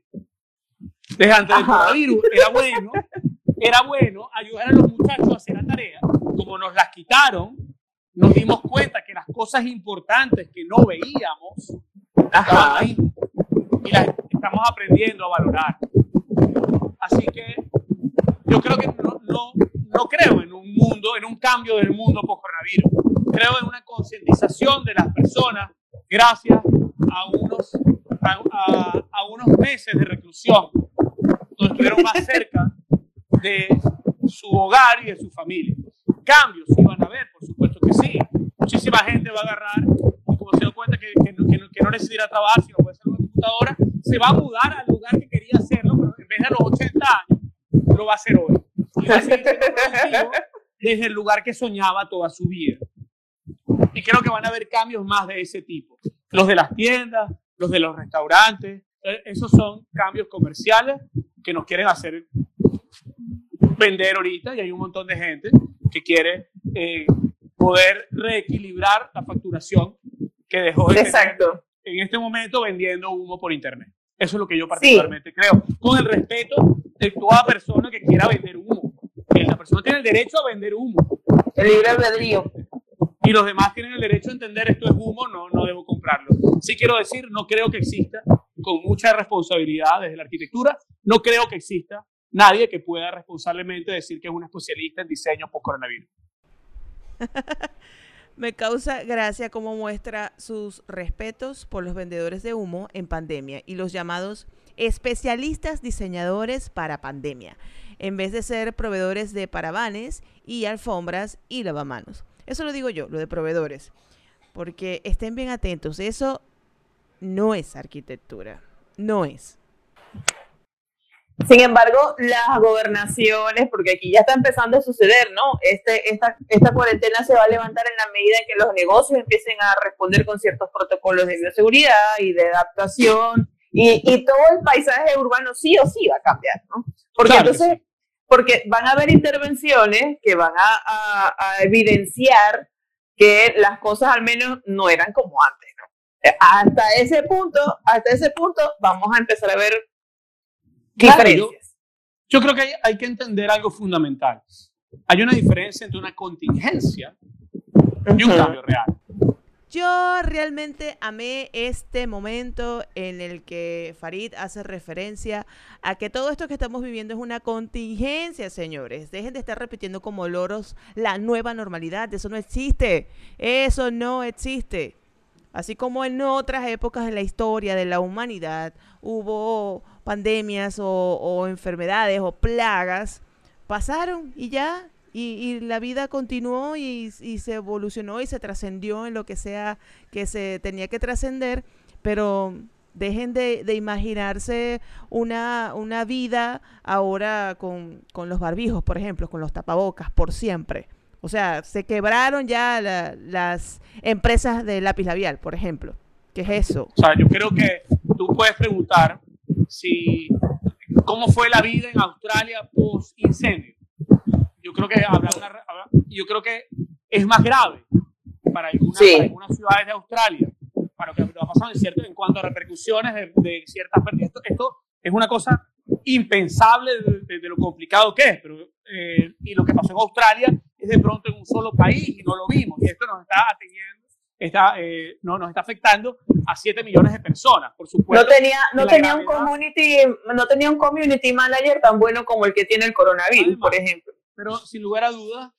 Desde antes del coronavirus era bueno, era bueno ayudar a los muchachos a hacer la tarea. Como nos las quitaron, nos dimos cuenta que las cosas importantes que no veíamos estaban ahí y las estamos aprendiendo a valorar. Así que yo creo que no, no, creo en un mundo, en un cambio del mundo post-coronavirus. Creo en una concientización de las personas gracias a unos, a, unos meses de reclusión, donde estuvieron más cerca de su hogar y de su familia. Cambios sí van a haber, por supuesto que sí. Muchísima gente va a agarrar y como se dio cuenta que, que, no, que no necesita trabajar, sino puede ser una computadora, se va a mudar al lugar que quería hacerlo, pero en vez de los 80 años, lo va a hacer hoy. Y va a seguir desde el lugar que soñaba toda su vida. Y creo que van a haber cambios más de ese tipo. Los de las tiendas, los de los restaurantes, eh, esos son cambios comerciales que nos quieren hacer vender ahorita y hay un montón de gente que quiere eh, poder reequilibrar la facturación que dejó de Exacto. en este momento vendiendo humo por internet. Eso es lo que yo particularmente sí. creo, con el respeto de toda persona que quiera vender humo. Que la persona tiene el derecho a vender humo. El libre albedrío. Y los demás tienen el derecho a entender esto es humo, no, no debo comprarlo. Sí quiero decir, no creo que exista, con mucha responsabilidad desde la arquitectura, no creo que exista nadie que pueda responsablemente decir que es un especialista en diseño post-coronavirus. Me causa gracia cómo muestra sus respetos por los vendedores de humo en pandemia y los llamados especialistas diseñadores para pandemia, en vez de ser proveedores de paravanes y alfombras y lavamanos. Eso lo digo yo, lo de proveedores, porque estén bien atentos, eso no es arquitectura, no es. Sin embargo, las gobernaciones, porque aquí ya está empezando a suceder, ¿no? Este, esta, esta cuarentena se va a levantar en la medida en que los negocios empiecen a responder con ciertos protocolos de bioseguridad y de adaptación, y, y todo el paisaje urbano sí o sí va a cambiar, ¿no? Porque claro. entonces, porque van a haber intervenciones que van a, a, a, evidenciar que las cosas al menos no eran como antes, ¿no? Hasta ese punto, hasta ese punto vamos a empezar a ver Claro, yo, yo, creo que hay, hay, que entender algo fundamental. Hay una diferencia entre una contingencia y un cambio real. Yo realmente amé este momento en el que Farid hace referencia a que todo esto que estamos viviendo es una contingencia, señores. Dejen de estar repitiendo como loros la nueva normalidad. Eso no existe. Eso no existe. Así como en otras épocas de la historia de la humanidad hubo pandemias o, enfermedades o plagas, pasaron y ya, y, la vida continuó y, se evolucionó y se trascendió en lo que sea que se tenía que trascender, pero dejen de, de imaginarse una, una, vida ahora con, con, los barbijos, por ejemplo, con los tapabocas, por siempre. O sea, se quebraron ya la, las empresas de lápiz labial, por ejemplo. ¿Qué es eso? O sea, yo creo que tú puedes preguntar si cómo fue la vida en Australia post incendio. Yo creo que habrá una, habrá, yo creo que es más grave para algunas, sí. para algunas ciudades de Australia, para lo que ha pasado en, cierto, en cuanto a repercusiones de, de ciertas pérdidas. Esto, esto, es una cosa impensable de, de, de lo complicado que es, pero, eh, y lo que pasó en Australia es de pronto en un solo país y no lo vimos, y esto nos está atendiendo está, eh, no, nos está afectando a 7 millones de personas, por supuesto. No tenía, no tenía un community, no tenía un community manager tan bueno como el que tiene el coronavirus, Además, por ejemplo. Pero sin lugar a dudas,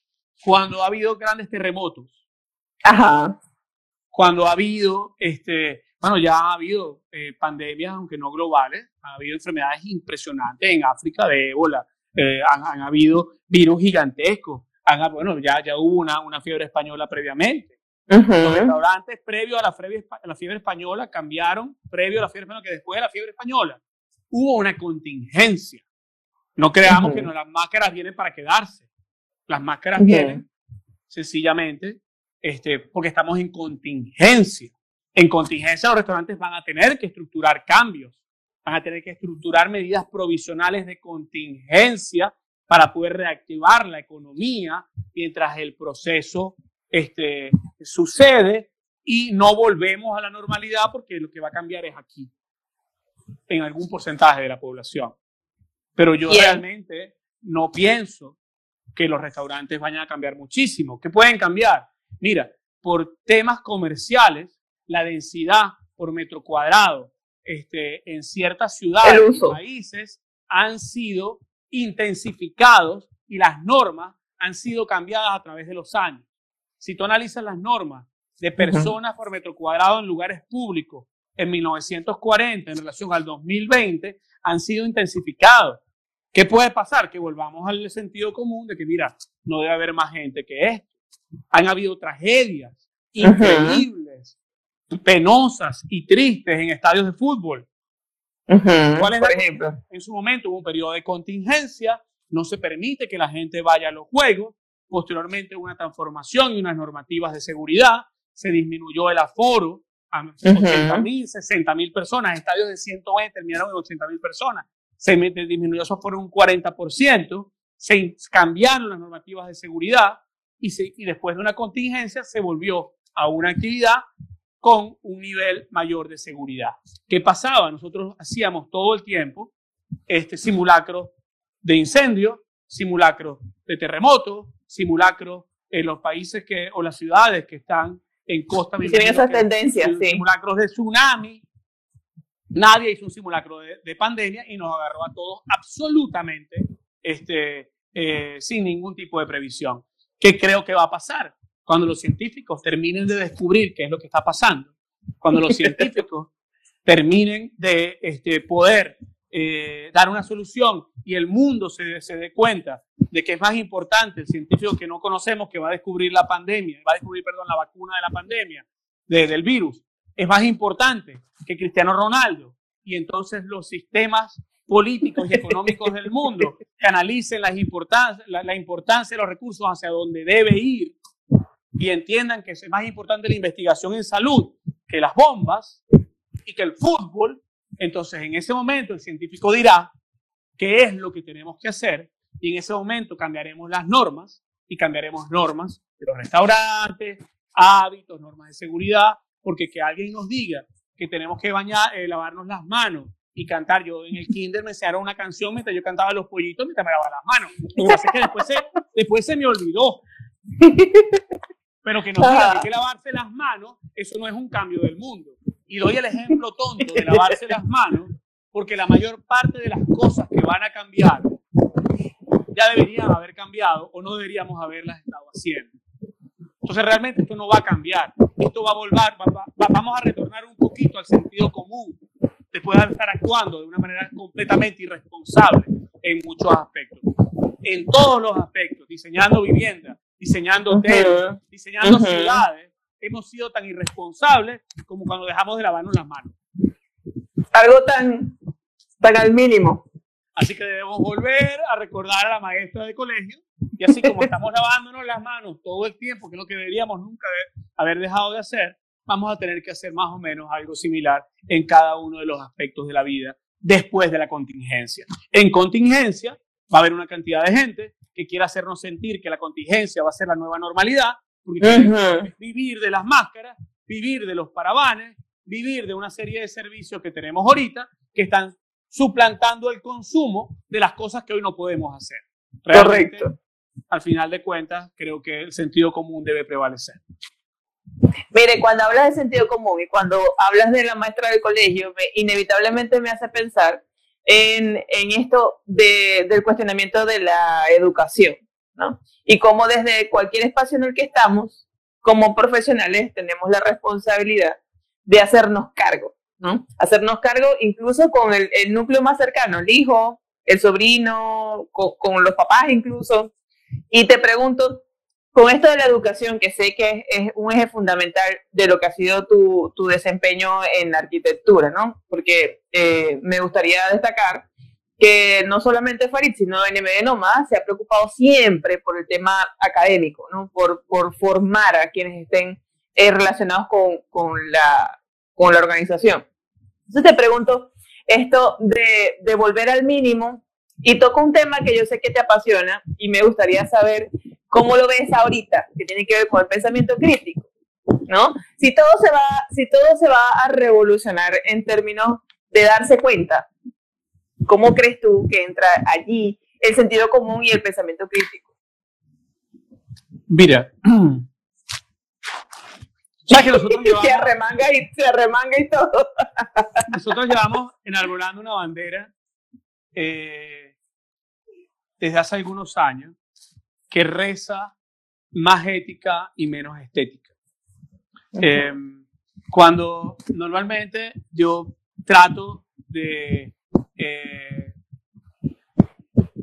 cuando ha habido grandes terremotos, Ajá. cuando ha habido, este, bueno, ya ha habido eh, pandemias, aunque no globales, ha habido enfermedades impresionantes en África de ébola, eh, han, han, habido virus gigantescos, han, bueno, ya, ya hubo una, una fiebre española previamente. Uh -huh. Los restaurantes previo a la, fiebre, a la fiebre española cambiaron, previo a la fiebre española, que después de la fiebre española hubo una contingencia. No creamos uh -huh. que no, las máscaras vienen para quedarse. Las máscaras vienen sencillamente este, porque estamos en contingencia. En contingencia los restaurantes van a tener que estructurar cambios, van a tener que estructurar medidas provisionales de contingencia para poder reactivar la economía mientras el proceso este, sucede y no volvemos a la normalidad porque lo que va a cambiar es aquí, en algún porcentaje de la población. Pero yo realmente no pienso que los restaurantes vayan a cambiar muchísimo. ¿Qué pueden cambiar? Mira, por temas comerciales, la densidad por metro cuadrado este, en ciertas ciudades, países, han sido intensificados y las normas han sido cambiadas a través de los años. Si tú analizas las normas de personas por metro cuadrado en lugares públicos en 1940 en relación al 2020, han sido intensificados. ¿Qué puede pasar? Que volvamos al sentido común de que, mira, no debe haber más gente que esto. Han habido tragedias increíbles, penosas y tristes en estadios de fútbol. ¿Cuál es Por ejemplo. En su momento hubo un periodo de contingencia, no se permite que la gente vaya a los juegos. Posteriormente una transformación y unas normativas de seguridad. Se disminuyó el aforo a 80 mil, 60 mil personas. Estadios de 120 terminaron en 80 mil personas. Se disminuyó eso por un 40%. Se cambiaron las normativas de seguridad y, y después de una contingencia se volvió a una actividad con un nivel mayor de seguridad. ¿Qué pasaba? Nosotros hacíamos todo el tiempo este simulacro de incendio, simulacro de terremoto, simulacro en los países que, o las ciudades que están en costa. Tienen esas tendencias, sí. Simulacros de tsunami. Nadie hizo un simulacro de, pandemia y nos agarró a todos absolutamente este, eh, sin ningún tipo de previsión. ¿Qué creo que va a pasar? cuando los científicos terminen de descubrir qué es lo que está pasando, cuando los científicos terminen de este, poder eh, dar una solución y el mundo se, se dé cuenta de que es más importante el científico que no conocemos que va a descubrir la pandemia, va a descubrir, perdón, la vacuna de la pandemia, del virus, es más importante que Cristiano Ronaldo. Y entonces los sistemas políticos y económicos del mundo canalicen la, la, la importancia de los recursos hacia donde debe ir y entiendan que es más importante la investigación en salud que las bombas y que el fútbol, entonces en ese momento el científico dirá qué es lo que tenemos que hacer y en ese momento cambiaremos las normas y cambiaremos normas de los restaurantes, hábitos, normas de seguridad, porque que alguien nos diga que tenemos que bañar, eh, lavarnos las manos y cantar. Yo en el kinder me enseñaron una canción mientras yo cantaba los pollitos mientras me lavaba las manos. Y que que después se, después se me olvidó. pero que nos diga que lavarse las manos, eso no es un cambio del mundo. Y doy el ejemplo tonto de lavarse las manos, porque la mayor parte de las cosas que van a cambiar ya deberían haber cambiado o no deberíamos haberlas estado haciendo. Entonces realmente esto no va a cambiar. Esto va a volver, vamos a retornar un poquito al sentido común después de estar actuando de una manera completamente irresponsable en muchos aspectos. En todos los aspectos, diseñando viviendas, diseñando hoteles, diseñando ciudades, hemos sido tan irresponsables como cuando dejamos de lavarnos las manos. Algo tan, tan al mínimo. Así que debemos volver a recordar a la maestra de colegio y así como estamos lavándonos las manos todo el tiempo, que es lo que deberíamos nunca haber dejado de hacer, vamos a tener que hacer más o menos algo similar en cada uno de los aspectos de la vida después de la contingencia. En contingencia va a haber una cantidad de gente que quiera hacernos sentir que la contingencia va a ser la nueva normalidad, porque vivir de las máscaras, vivir de los paravanes, vivir de una serie de servicios que tenemos ahorita que están suplantando el consumo de las cosas que hoy no podemos hacer. Correcto. Al final de cuentas, creo que el sentido común debe prevalecer. Mire, cuando hablas de sentido común y cuando hablas de la maestra del colegio, inevitablemente me hace pensar en, esto del cuestionamiento de la educación, Y cómo desde cualquier espacio en el que estamos, como profesionales, tenemos la responsabilidad de hacernos cargo, ¿no? Hacernos cargo incluso con el, núcleo más cercano, el hijo, el sobrino, con los papás incluso. Y te pregunto, con esto de la educación, que sé que es, un eje fundamental de lo que ha sido tu, tu desempeño en la arquitectura, ¿no? Porque eh, me gustaría destacar que no solamente Farid, sino NMD Nomad se ha preocupado siempre por el tema académico, ¿no? Por, por formar a quienes estén eh, relacionados con, con, la, con la organización. Entonces te pregunto, esto de, de volver al mínimo, y toco un tema que yo sé que te apasiona y me gustaría saber ¿Cómo lo ves ahorita? Que tiene que ver con el pensamiento crítico, ¿no? Si todo se va, si todo se va a revolucionar en términos de darse cuenta, ¿cómo crees tú que entra allí el sentido común y el pensamiento crítico? Mira, ¿sabes que nosotros llevamos, se arremanga y se arremanga y todo. nosotros llevamos enarbolando una bandera eh, desde hace algunos años que reza más ética y menos estética. Eh, cuando normalmente yo trato de eh,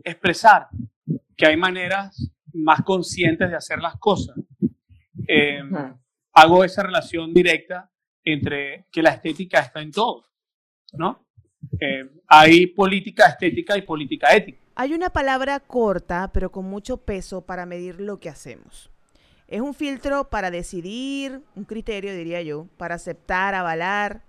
expresar que hay maneras más conscientes de hacer las cosas, eh, hago esa relación directa entre que la estética está en todo, ¿no? hay política estética y política ética. Hay una palabra corta, pero con mucho peso para medir lo que hacemos. Es un filtro para decidir, un criterio diría yo, para aceptar, avalar,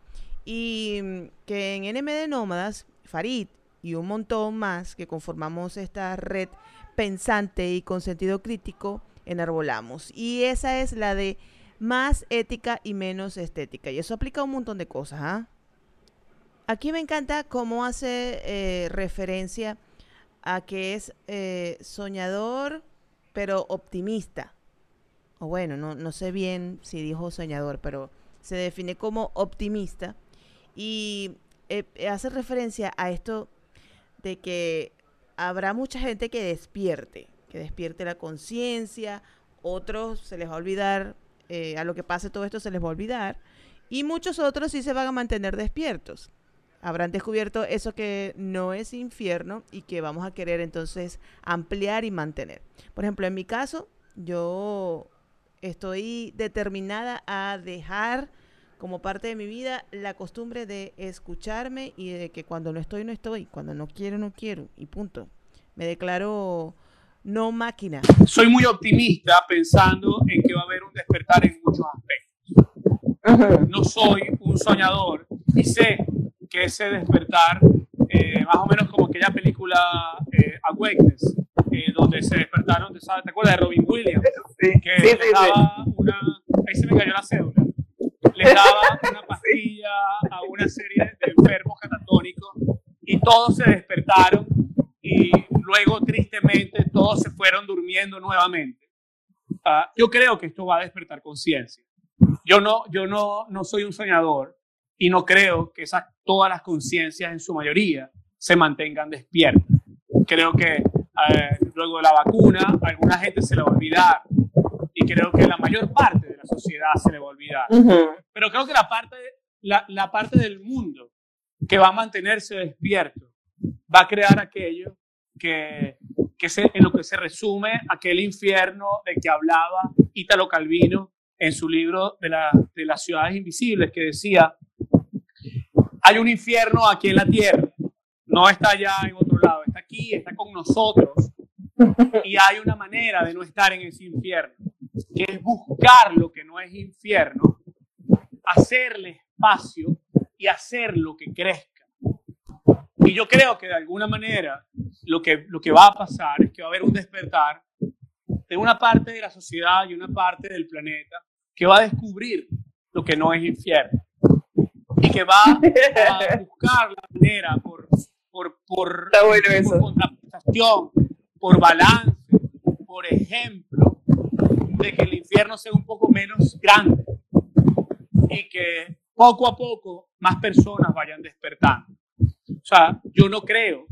y mm, que en NMD Nómadas, Farid y un montón más que conformamos esta red pensante y con sentido crítico, enarbolamos. Y esa es la de más ética y menos estética. Y eso aplica a un montón de cosas. ¿ah? Aquí me encanta cómo hace eh, referencia a que es eh, soñador, pero optimista. O bueno, no, no sé bien si dijo soñador, pero se define como optimista. Y eh, hace referencia a esto de que habrá mucha gente que despierte, que despierte la conciencia, otros se les va a olvidar, a lo que pase todo esto se les va a olvidar, y muchos otros sí se van a mantener despiertos habrán descubierto eso que no es infierno y que vamos a querer entonces ampliar y mantener. Por ejemplo, en mi caso, yo estoy determinada a dejar como parte de mi vida la costumbre de escucharme y de que cuando no estoy, no estoy, cuando no quiero, no quiero, y punto. Me declaro no máquina. Soy muy optimista pensando en que va a haber un despertar en muchos aspectos. No soy un soñador y sé que ese despertar, eh, más o menos como aquella película eh, Awakeness, eh, donde se despertaron, ¿te, sabes? ¿te acuerdas de Robin Williams? que sí, daba una, ahí se me cayó la cédula, les daba una pastilla a una serie de enfermos catatónicos y todos se despertaron y luego tristemente todos se fueron durmiendo nuevamente. Uh, yo creo que esto va a despertar conciencia. Yo no, yo no, no soy un soñador, y no creo que esas, todas las conciencias en su mayoría se mantengan despiertas. Creo que eh, luego de la vacuna, a alguna gente se le va a olvidar y creo que la mayor parte de la sociedad se le va a olvidar. Pero creo que la parte, la, la parte del mundo que va a mantenerse despierto va a crear aquello que, que se, en lo que se resume aquel infierno del que hablaba Ítalo Calvino en su libro de, la, de las ciudades invisibles, que decía hay un infierno aquí en la tierra. No está allá en otro lado, está aquí, está con nosotros. Y hay una manera de no estar en ese infierno, es buscar lo que no es infierno, hacerle espacio y hacer lo que crezca. Y yo creo que de alguna manera lo que, lo que va a pasar es que va a haber un despertar de una parte de la sociedad y una parte del planeta que va a descubrir lo que no es infierno y que va a buscar la manera por, por, por, por contraprestación, por balance, por ejemplo, de que el infierno sea un poco menos grande y que poco a poco más personas vayan despertando. O sea, yo no creo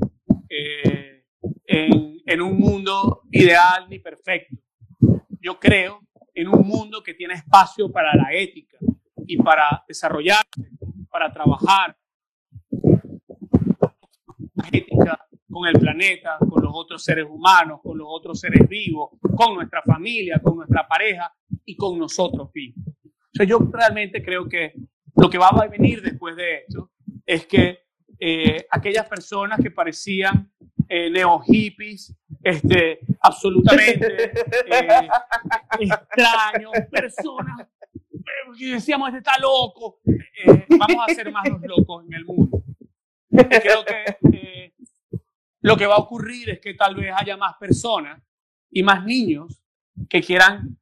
eh, en, en un mundo ideal ni perfecto. Yo creo en un mundo que tiene espacio para la ética y para desarrollarse para trabajar ética con el planeta, con los otros seres humanos, con los otros seres vivos, con nuestra familia, con nuestra pareja y con nosotros mismos. O sea, yo realmente creo que lo que va a venir después de esto es que eh, aquellas personas que parecían eh, neo hippies, este, absolutamente eh, extraños, personas porque decíamos, este está loco, eh, vamos a ser más los locos en el mundo. Creo que eh, lo que va a ocurrir es que tal vez haya más personas y más niños que quieran,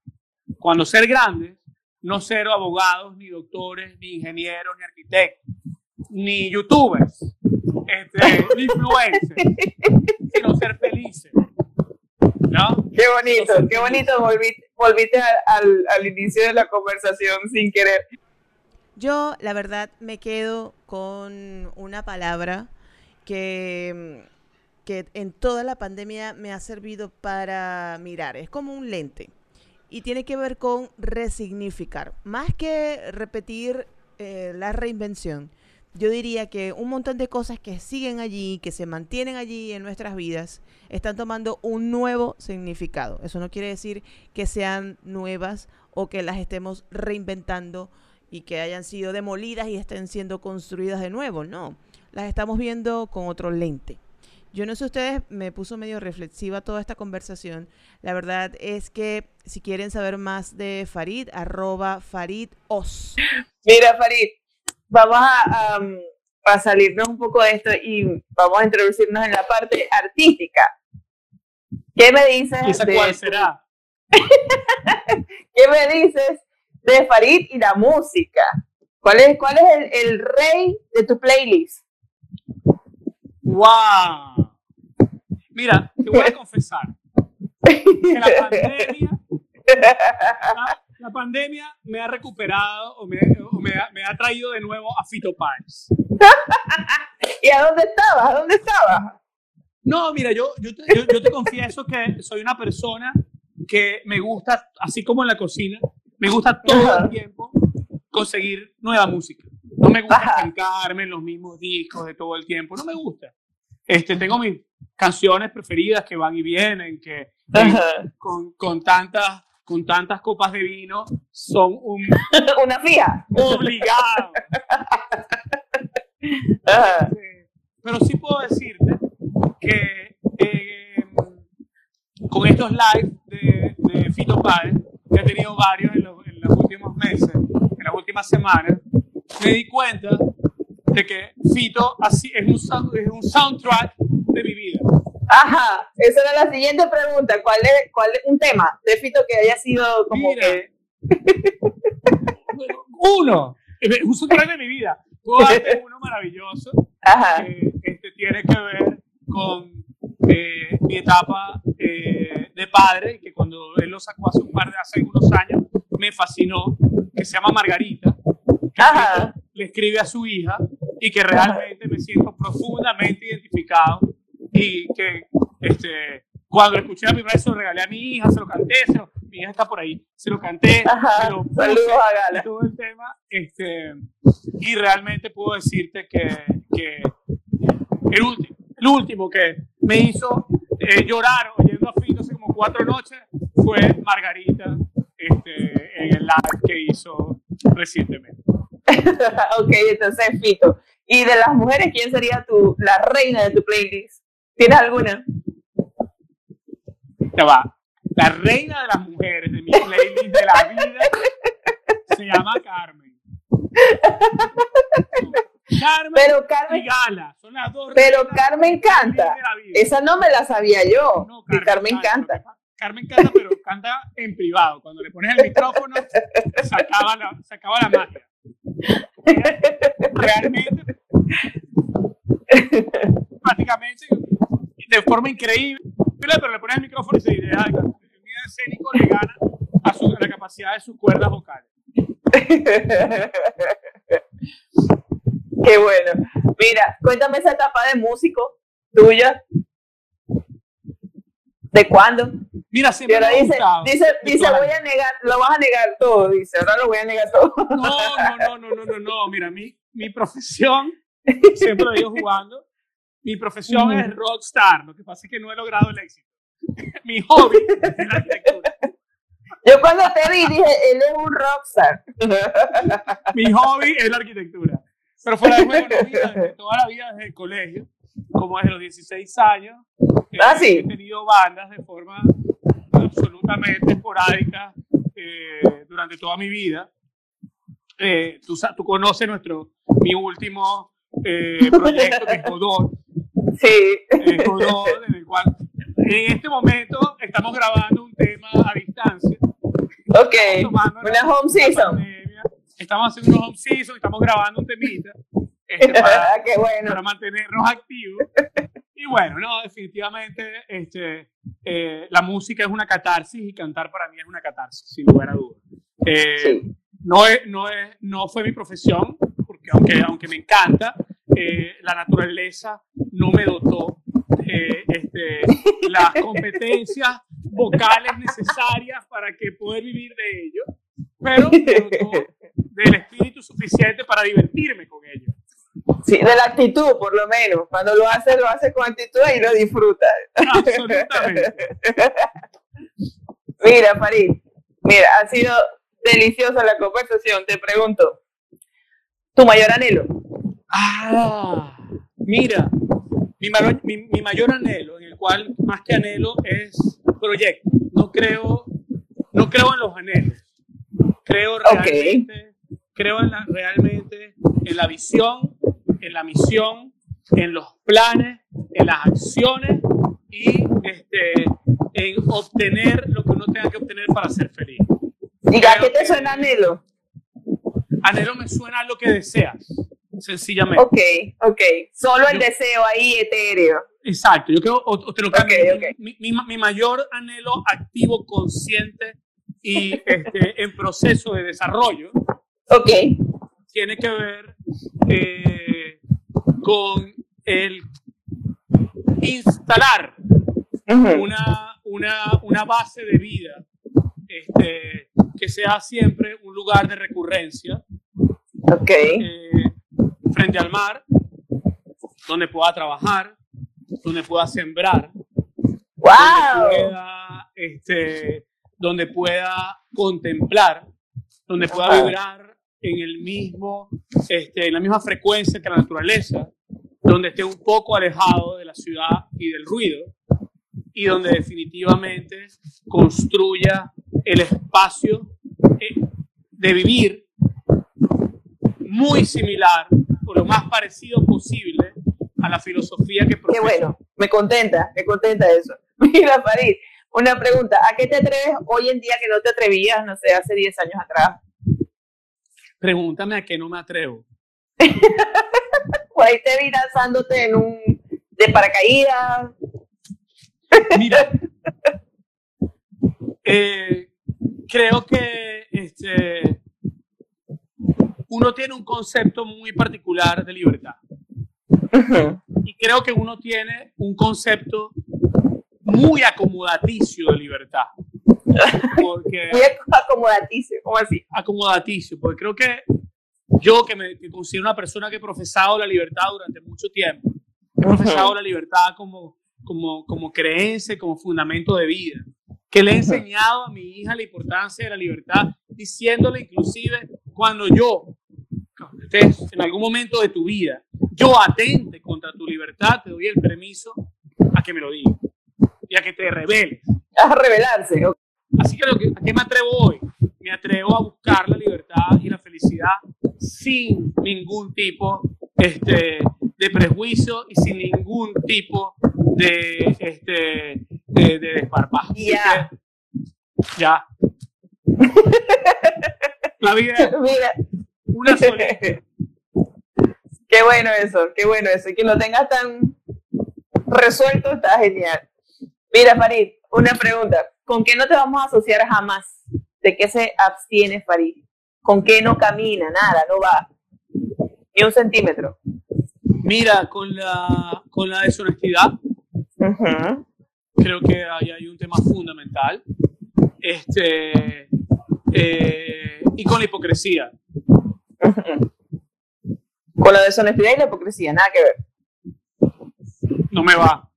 cuando ser grandes, no ser abogados, ni doctores, ni ingenieros, ni arquitectos, ni youtubers, este, ni influencers, sino ser felices. ¿No? Qué bonito, qué bonito volviste, volviste al, al inicio de la conversación sin querer. Yo, la verdad, me quedo con una palabra que, que en toda la pandemia me ha servido para mirar. Es como un lente y tiene que ver con resignificar. Más que repetir eh, la reinvención, yo diría que un montón de cosas que siguen allí, que se mantienen allí en nuestras vidas, están tomando un nuevo significado. Eso no quiere decir que sean nuevas o que las estemos reinventando y que hayan sido demolidas y estén siendo construidas de nuevo. No, las estamos viendo con otro lente. Yo no sé ustedes, me puso medio reflexiva toda esta conversación. La verdad es que si quieren saber más de Farid, arroba Farid.os. Mira, Farid, vamos a, a, salirnos un poco de esto y vamos a introducirnos en la parte artística. ¿Qué me dices? ¿Y esa cuál será? ¿Qué me dices de Farid y la música? ¿Cuál es, cuál es el, el rey de tu playlist? ¡Wow! Mira, te voy a confesar que la pandemia, la, pandemia me ha recuperado o, me, o me, ha, me, ha, traído de nuevo a Fito Páez. ¿Y a dónde estabas? ¿A dónde estabas? No, mira, yo, yo, te, yo, yo te confieso que soy una persona que me gusta, así como en la cocina, me gusta todo el tiempo conseguir nueva música. No me gusta estancarme en los mismos discos de todo el tiempo. No me gusta. Este, tengo mis canciones preferidas que van y vienen, que con, con, tantas, con tantas copas de vino son un... Una fija. Obligado. Este, pero sí puedo decirte que eh, con estos live de, de Fito Páez, que he tenido varios en los, en los últimos meses, en las últimas semanas, me di cuenta de que Fito así es un, es un soundtrack de mi vida. Ajá, esa era la siguiente pregunta. ¿Cuál es, cuál es un tema de Fito que haya sido como Mira, que... uno, un soundtrack de mi vida. Puedo darte uno maravilloso Ajá. que este, tiene que ver con eh, mi etapa eh, de padre, que cuando él lo sacó hace un par de hace unos años, me fascinó, que se llama Margarita, que Ajá. le escribe a su hija y que realmente me siento profundamente identificado y que este, cuando escuché la primera vez se lo regalé a mi hija, se lo canté, se lo, mi hija está por ahí, se lo canté, Ajá. se lo puse, Saludos a Gala. todo el tema, este, y realmente puedo decirte que, que el, último, el último que me hizo eh, llorar oyendo a Fito hace como cuatro noches fue Margarita este, en el live que hizo recientemente. ok, entonces Fito. Y de las mujeres, ¿quién sería tu, la reina de tu playlist? ¿Tienes alguna? Ya va. La reina de las mujeres de mi playlist de la vida se llama Carmen. Carmen Pero y Carmen, Gala son las dos pero Carmen canta. Esa no me la sabía yo. No, y Carmen canta. Carmen canta, pero canta en privado. Cuando le pones el micrófono, se acaba la, se acaba la magia. Realmente, prácticamente, de forma increíble, pero le pones el micrófono y se idea el miedo escénico le gana a, su, a la capacidad de sus cuerdas vocales. Qué bueno. Mira, cuéntame esa etapa de músico tuya. ¿De cuándo? Mira, siempre ahora me dice, dice, dice, voy a negar, lo vas a negar todo, dice, ahora lo voy a negar todo. No, no, no, no, no, no, no. Mira, mi, mi profesión, siempre lo digo jugando, mi profesión Ujú. es rockstar. Lo que pasa es que no he logrado el éxito. mi hobby es la arquitectura. Yo cuando te vi dije, él es un rockstar. Mi hobby es la arquitectura. Pero fuera de juego, no, mira, desde toda la vida, desde el colegio, como desde los 16 años, eh, Ah, sí. he tenido bandas de forma absolutamente esporádica eh, durante toda mi vida. Eh, tú, conoces nuestro, mi último proyecto, que es Sí. eh, en el cual en este momento estamos grabando un tema a distancia. Ok. Una home season. pandemia. Estamos haciendo unos home season, estamos grabando un temita este, para, Ah, Qué bueno. para mantenernos activos. Y bueno, no, definitivamente este, eh, la música es una catarsis y cantar para mí es una catarsis, sin lugar a dudas. Eh, Sí. no, es, no, es, no fue mi profesión, porque aunque, aunque me encanta, eh, la naturaleza no me dotó de este, las competencias vocales necesarias para que poder vivir de ello, pero me dotó del espíritu suficiente para divertirme con ello. Sí, de la actitud, por lo menos. Cuando lo hace, lo hace con actitud y lo disfruta. Absolutamente. Mira, Farid, mira, ha sido deliciosa la conversación. Te pregunto, ¿tu mayor anhelo? Ah, mira, mi, mayor- mi- mi mayor anhelo, en el cual más que anhelo es proyecto. No creo, no creo en los anhelos. Creo realmente, creo en la, realmente en la visión, en la misión, en los planes, en las acciones y este, en obtener lo que uno tenga que obtener para ser feliz. ¿Y a qué te suena anhelo? Anhelo me suena a lo que deseas, sencillamente. Ok, ok. Solo el Yo- deseo ahí etéreo. Exacto, yo creo, o, o te lo cambio. Mi, mi- mi mayor anhelo activo, consciente y este, en proceso de desarrollo Ok. tiene que ver eh, con el instalar una, una, una base de vida este, que sea siempre un lugar de recurrencia Ok. eh, frente al mar, donde pueda trabajar, donde pueda sembrar, donde pueda, este, donde pueda contemplar, donde pueda vibrar en el mismo, este, en la misma frecuencia que la naturaleza, donde esté un poco alejado de la ciudad y del ruido, y donde definitivamente construya el espacio eh, de vivir muy similar o lo más parecido posible a la filosofía que Qué profesa bueno. Me contenta, me contenta eso. Mira, Farid, una pregunta. ¿A qué te atreves hoy en día que no te atrevías, no sé, hace 10 años atrás? Pregúntame a qué no me atrevo. Por ahí te vi lanzándote en un de paracaídas. Mira, eh, creo que este, uno tiene un concepto muy particular de libertad. Y creo que uno tiene un concepto muy acomodaticio de libertad. Porque, Muy acomodaticio, ¿cómo así? acomodaticio, porque creo que yo que me que considero una persona que he profesado la libertad durante mucho tiempo, he profesado la libertad como, como, como creencia, como fundamento de vida, que le he enseñado a mi hija la importancia de la libertad, diciéndole inclusive cuando yo, estés en algún momento de tu vida, yo atente contra tu libertad, te doy el permiso a que me lo digas y a que te reveles. A revelarse. ok. Así que, lo que ¿a qué me atrevo hoy? Me atrevo a buscar la libertad y la felicidad sin ningún tipo este, de prejuicio y sin ningún tipo de, este, de, de desparpajo. Así Ya. ya. La vida Mira, una sola. qué bueno eso, qué bueno eso. Y que lo tengas tan resuelto está genial. Mira, Farid, una pregunta. ¿Con qué no te vamos a asociar jamás? ¿De qué se abstiene Farid? ¿Con qué no camina? Nada, no va. Ni un centímetro. Mira, con la, con la deshonestidad, creo que ahí hay un tema fundamental. Este, eh, y con la hipocresía. Con la deshonestidad y la hipocresía, nada que ver. No me va.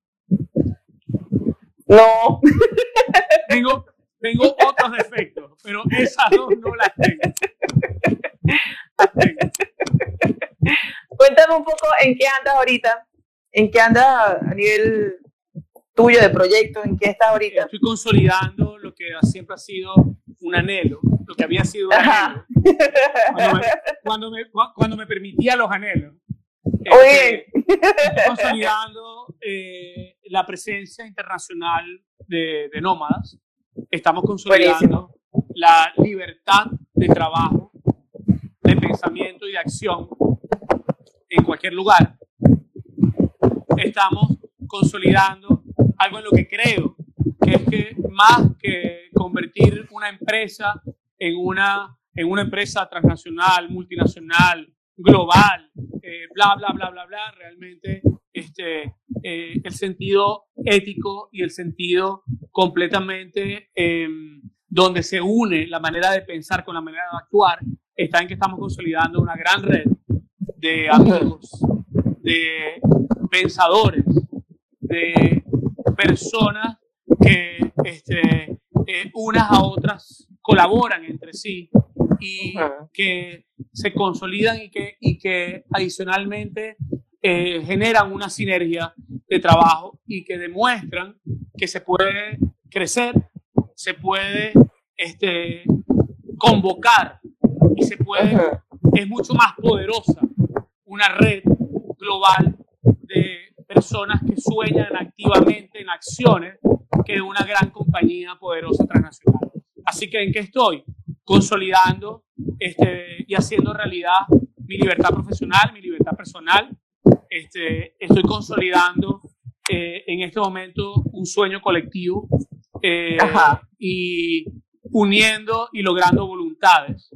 No. Tengo, tengo otros defectos, pero esas dos no las tengo. Las tengo. Cuéntame un poco en qué andas ahorita. ¿En qué andas a nivel tuyo de proyecto? ¿En qué estás ahorita? Estoy consolidando lo que siempre ha sido un anhelo, lo que había sido un anhelo. Cuando me, cuando me, cuando me permitía los anhelos. Muy Este, consolidando eh, la presencia internacional de, de nómadas. Estamos consolidando la libertad de trabajo, de pensamiento y de acción en cualquier lugar. Estamos consolidando algo en lo que creo, que es que más que convertir una empresa en una, en una empresa transnacional, multinacional, global, eh, eh, bla, bla, bla, bla, bla. Realmente este, eh, el sentido ético y el sentido completamente em, donde se une la manera de pensar con la manera de actuar está en que estamos consolidando una gran red de amigos, de pensadores, de personas que este, eh, unas a otras colaboran entre sí y que se consolidan y que, y que adicionalmente eh, generan una sinergia de trabajo y que demuestran que se puede crecer, se puede este, convocar y se puede, es mucho más poderosa una red global de personas que sueñan activamente en acciones que una gran compañía poderosa transnacional. Así que en qué estoy? Consolidando este, y haciendo realidad mi libertad profesional, mi libertad personal. Este, estoy consolidando eh, en este momento un sueño colectivo eh, y uniendo y logrando voluntades.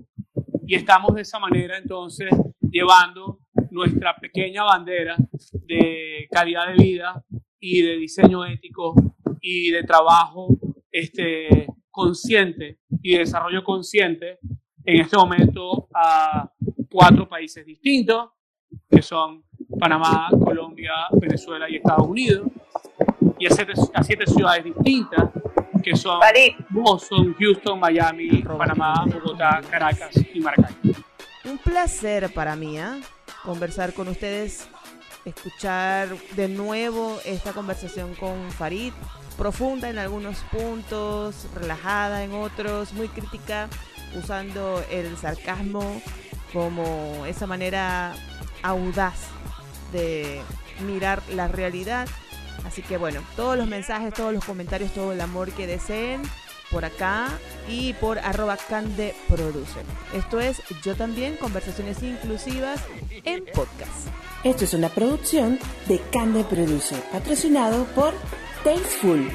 Y estamos de esa manera entonces llevando nuestra pequeña bandera de calidad de vida y de diseño ético y de trabajo este, consciente y de desarrollo consciente en este momento a cuatro países distintos, que son Panamá, Colombia, Venezuela y Estados Unidos, y a siete, a siete ciudades distintas, que son Boston, Houston, Miami, Panamá, Bogotá, Caracas y Maracay. Un placer para mí ¿eh? conversar con ustedes, escuchar de nuevo esta conversación con Farid, profunda en algunos puntos, relajada en otros, muy crítica, usando el sarcasmo como esa manera audaz de mirar la realidad. Así que bueno, todos los mensajes, todos los comentarios, todo el amor que deseen por acá y por arroba Cande Produce. Esto es Yo también, conversaciones inclusivas en podcast. Esto es una producción de Cande Produce, patrocinado por Tasteful,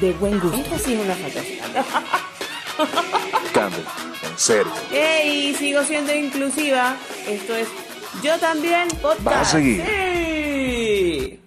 de buen gusto. Esta sí una foto. En serio. Hey, sigo siendo inclusiva. Esto es Yo también podcast. Va a seguir. Sí.